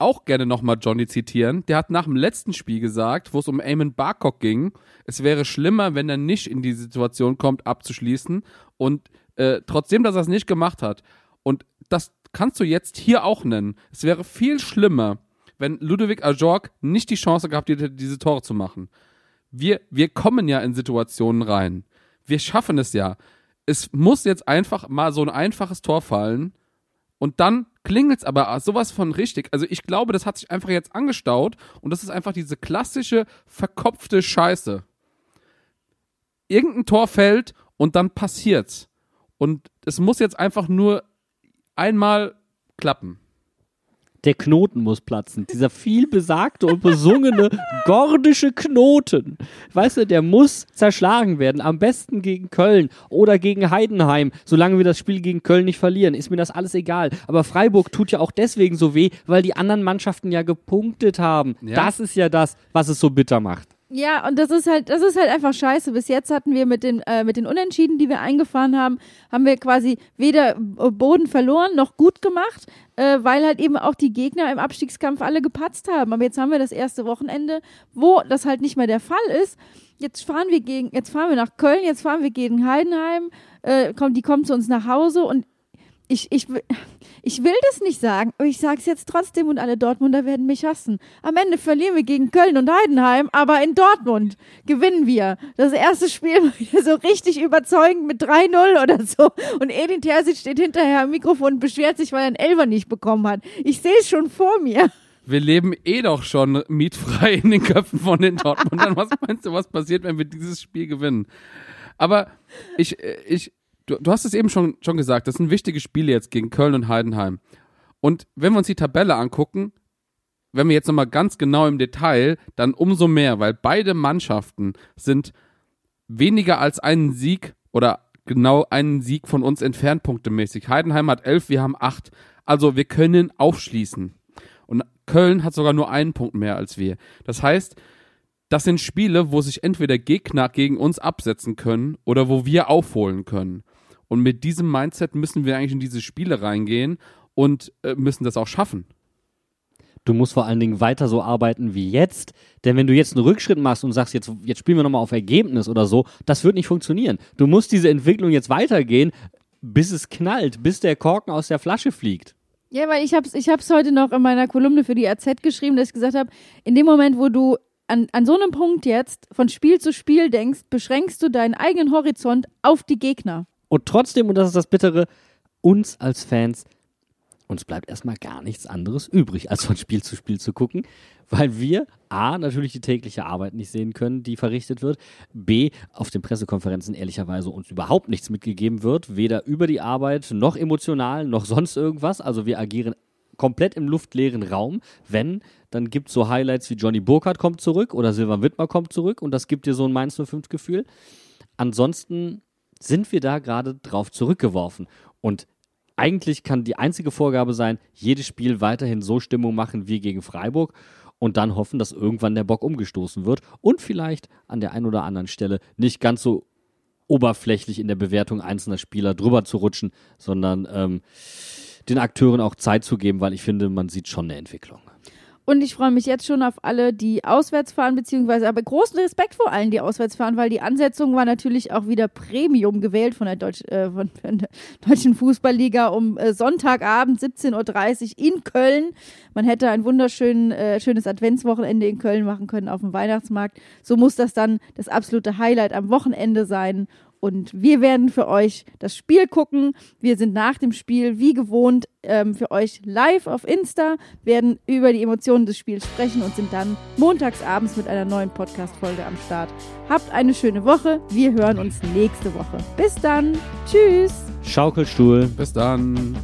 Speaker 2: auch gerne nochmal Johnny zitieren. Der hat nach dem letzten Spiel gesagt, wo es um Eamon Barcock ging, es wäre schlimmer, wenn er nicht in die Situation kommt, abzuschließen. Und äh, trotzdem, dass er es nicht gemacht hat. Und das kannst du jetzt hier auch nennen. Es wäre viel schlimmer, wenn Ludovic Ajorg nicht die Chance gehabt hätte, diese Tore zu machen. Wir, wir kommen ja in Situationen rein. Wir schaffen es ja. Es muss jetzt einfach mal so ein einfaches Tor fallen und dann klingelt es aber sowas von richtig. Also ich glaube, das hat sich einfach jetzt angestaut und das ist einfach diese klassische verkopfte Scheiße. Irgendein Tor fällt und dann passiert's. Und es muss jetzt einfach nur einmal klappen.
Speaker 3: Der Knoten muss platzen. Dieser viel besagte und besungene gordische Knoten. Weißt du, der muss zerschlagen werden. Am besten gegen Köln oder gegen Heidenheim. Solange wir das Spiel gegen Köln nicht verlieren, ist mir das alles egal. Aber Freiburg tut ja auch deswegen so weh, weil die anderen Mannschaften ja gepunktet haben.
Speaker 2: Ja.
Speaker 3: Das ist ja das, was es so bitter macht.
Speaker 1: Ja, und das ist halt, das ist halt einfach scheiße. Bis jetzt hatten wir mit den, äh, mit den Unentschieden, die wir eingefahren haben, haben wir quasi weder Boden verloren noch gut gemacht, äh, weil halt eben auch die Gegner im Abstiegskampf alle gepatzt haben. Aber jetzt haben wir das erste Wochenende, wo das halt nicht mehr der Fall ist. Jetzt fahren wir gegen, jetzt fahren wir nach Köln, jetzt fahren wir gegen Heidenheim, äh, kommt, die kommen zu uns nach Hause und ich, ich, will- ich will das nicht sagen, aber ich sage es jetzt trotzdem und alle Dortmunder werden mich hassen. Am Ende verlieren wir gegen Köln und Heidenheim, aber in Dortmund gewinnen wir. Das erste Spiel wieder so richtig überzeugend mit 3-0 oder so. Und Edin Terzic steht hinterher am Mikrofon und beschwert sich, weil er einen Elfer nicht bekommen hat. Ich sehe es schon vor mir.
Speaker 2: Wir leben eh doch schon mietfrei in den Köpfen von den Dortmundern. Was meinst du, was passiert, wenn wir dieses Spiel gewinnen? Aber ich, äh, ich, du, du hast es eben schon, schon gesagt, das sind wichtige Spiele jetzt gegen Köln und Heidenheim. Und wenn wir uns die Tabelle angucken, wenn wir jetzt nochmal ganz genau im Detail, dann umso mehr, weil beide Mannschaften sind weniger als einen Sieg oder genau einen Sieg von uns entfernt, punktemäßig. Heidenheim hat elf, wir haben acht. Also wir können aufschließen. Und Köln hat sogar nur einen Punkt mehr als wir. Das heißt, das sind Spiele, wo sich entweder Gegner gegen uns absetzen können oder wo wir aufholen können. Und mit diesem Mindset müssen wir eigentlich in diese Spiele reingehen und äh, müssen das auch schaffen.
Speaker 3: Du musst vor allen Dingen weiter so arbeiten wie jetzt. Denn wenn du jetzt einen Rückschritt machst und sagst, jetzt, jetzt spielen wir nochmal auf Ergebnis oder so, das wird nicht funktionieren. Du musst diese Entwicklung jetzt weitergehen, bis es knallt, bis der Korken aus der Flasche fliegt.
Speaker 1: Ja, weil ich habe es ich hab's heute noch in meiner Kolumne für die AZ geschrieben, dass ich gesagt habe, in dem Moment, wo du an, an so einem Punkt jetzt von Spiel zu Spiel denkst, beschränkst du deinen eigenen Horizont auf die Gegner.
Speaker 3: Und trotzdem, und das ist das Bittere, uns als Fans, uns bleibt erstmal gar nichts anderes übrig, als von Spiel zu Spiel zu gucken, weil wir A, natürlich die tägliche Arbeit nicht sehen können, die verrichtet wird, B, auf den Pressekonferenzen ehrlicherweise uns überhaupt nichts mitgegeben wird, weder über die Arbeit, noch emotional, noch sonst irgendwas. Also wir agieren komplett im luftleeren Raum. Wenn, dann gibt es so Highlights wie Johnny Burkhardt kommt zurück oder Silvan Wittmer kommt zurück und das gibt dir so ein Mainz 05-Gefühl. Ansonsten sind wir da gerade drauf zurückgeworfen. Und eigentlich kann die einzige Vorgabe sein, jedes Spiel weiterhin so Stimmung machen wie gegen Freiburg. und dann hoffen, dass irgendwann der Bock umgestoßen wird und vielleicht an der einen oder anderen Stelle nicht ganz so oberflächlich in der Bewertung einzelner Spieler drüber zu rutschen, sondern ähm, den Akteuren auch Zeit zu geben, weil ich finde, man sieht schon eine Entwicklung.
Speaker 1: Und ich freue mich jetzt schon auf alle, die auswärts fahren, beziehungsweise aber großen Respekt vor allen, die auswärts fahren, weil die Ansetzung war natürlich auch wieder Premium gewählt von der, Deutsch, äh, von, von der Deutschen Fußballliga um äh, Sonntagabend 17.30 Uhr in Köln. Man hätte ein wunderschönes äh, Adventswochenende in Köln machen können auf dem Weihnachtsmarkt. So muss das dann das absolute Highlight am Wochenende sein. Und wir werden für euch das Spiel gucken. Wir sind nach dem Spiel, wie gewohnt, ähm, für euch live auf Insta, werden über die Emotionen des Spiels sprechen und sind dann montags abends mit einer neuen Podcast-Folge am Start. Habt eine schöne Woche. Wir hören uns nächste Woche. Bis dann. Tschüss.
Speaker 3: Schaukelstuhl.
Speaker 2: Bis dann.